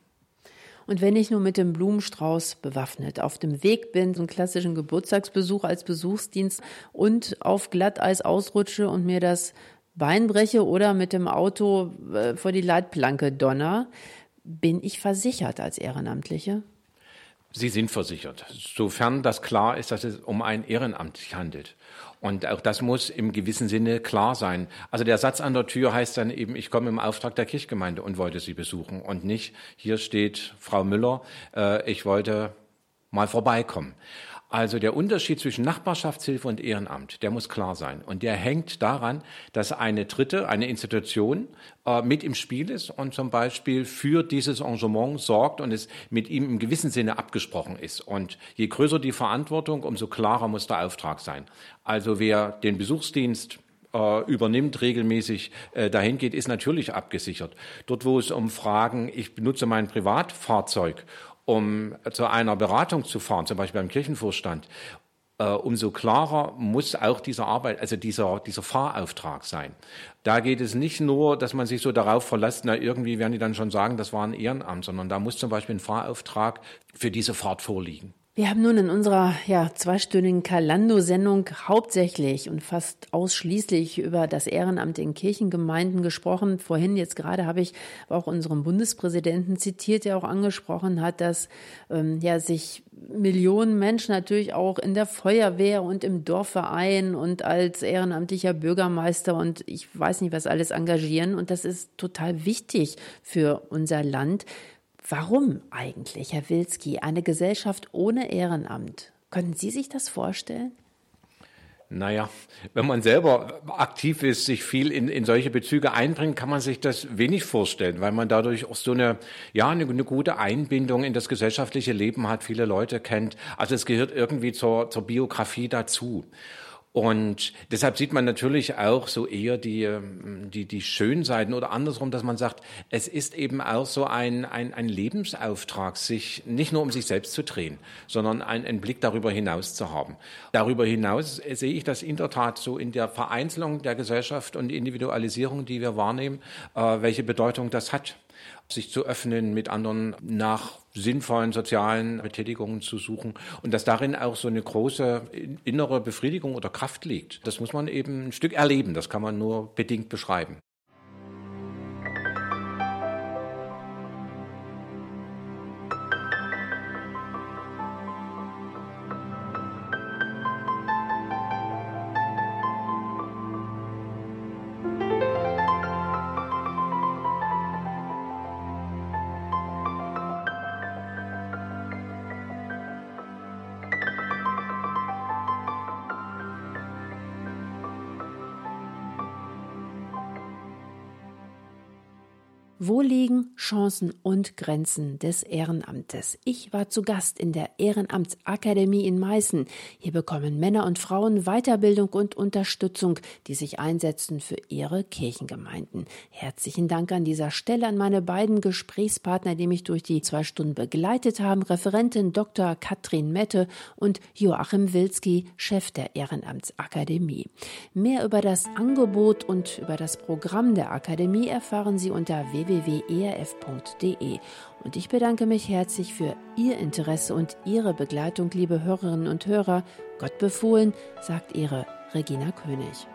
Und wenn ich nur mit dem Blumenstrauß bewaffnet auf dem Weg bin, so einen klassischen Geburtstagsbesuch als Besuchsdienst und auf Glatteis ausrutsche und mir das Bein breche oder mit dem Auto äh, vor die Leitplanke donner, bin ich versichert als Ehrenamtliche? Sie sind versichert, sofern das klar ist, dass es um ein Ehrenamt sich handelt. Und auch das muss im gewissen Sinne klar sein. Also der Satz an der Tür heißt dann eben, ich komme im Auftrag der Kirchgemeinde und wollte Sie besuchen und nicht, hier steht Frau Müller, äh, ich wollte mal vorbeikommen. Also der Unterschied zwischen Nachbarschaftshilfe und Ehrenamt, der muss klar sein. Und der hängt daran, dass eine dritte, eine Institution äh, mit im Spiel ist und zum Beispiel für dieses Engagement sorgt und es mit ihm im gewissen Sinne abgesprochen ist. Und je größer die Verantwortung, umso klarer muss der Auftrag sein. Also wer den Besuchsdienst äh, übernimmt, regelmäßig äh, dahin geht, ist natürlich abgesichert. Dort, wo es um Fragen, ich benutze mein Privatfahrzeug um zu einer Beratung zu fahren, zum Beispiel beim Kirchenvorstand, äh, umso klarer muss auch dieser Arbeit, also dieser, dieser Fahrauftrag sein. Da geht es nicht nur, dass man sich so darauf verlässt, na, irgendwie werden die dann schon sagen, das war ein Ehrenamt, sondern da muss zum Beispiel ein Fahrauftrag für diese Fahrt vorliegen. Wir haben nun in unserer ja, zweistündigen Kalando-Sendung hauptsächlich und fast ausschließlich über das Ehrenamt in Kirchengemeinden gesprochen. Vorhin, jetzt gerade, habe ich auch unseren Bundespräsidenten zitiert, der auch angesprochen hat, dass ähm, ja, sich Millionen Menschen natürlich auch in der Feuerwehr und im Dorfverein und als ehrenamtlicher Bürgermeister und ich weiß nicht, was alles engagieren. Und das ist total wichtig für unser Land. Warum eigentlich, Herr Wilski, eine Gesellschaft ohne Ehrenamt? Können Sie sich das vorstellen? Naja, wenn man selber aktiv ist, sich viel in, in solche Bezüge einbringt, kann man sich das wenig vorstellen, weil man dadurch auch so eine, ja, eine, eine gute Einbindung in das gesellschaftliche Leben hat, viele Leute kennt. Also es gehört irgendwie zur, zur Biografie dazu. Und deshalb sieht man natürlich auch so eher die, ähm, die, die Schönseiten oder andersrum, dass man sagt, es ist eben auch so ein, ein, ein Lebensauftrag, sich nicht nur um sich selbst zu drehen, sondern einen, einen Blick darüber hinaus zu haben. Darüber hinaus sehe ich das in der Tat so in der Vereinzelung der Gesellschaft und Individualisierung, die wir wahrnehmen, äh, welche Bedeutung das hat sich zu öffnen, mit anderen nach sinnvollen sozialen Betätigungen zu suchen und dass darin auch so eine große innere Befriedigung oder Kraft liegt. Das muss man eben ein Stück erleben, das kann man nur bedingt beschreiben. Chancen und Grenzen des Ehrenamtes? Ich war zu Gast in der Ehrenamtsakademie in Meißen. Hier bekommen Männer und Frauen Weiterbildung und Unterstützung, die sich einsetzen für ihre Kirchengemeinden. Herzlichen Dank an dieser Stelle an meine beiden Gesprächspartner, die mich durch die zwei Stunden begleitet haben, Referentin Dr. Katrin Mette und Joachim Wilski, Chef der Ehrenamtsakademie. Mehr über das Angebot und über das Programm der Akademie erfahren Sie unter www www.erf.de. Und ich bedanke mich herzlich für Ihr Interesse und Ihre Begleitung, liebe Hörerinnen und Hörer. Gott befohlen, sagt Ihre Regina König.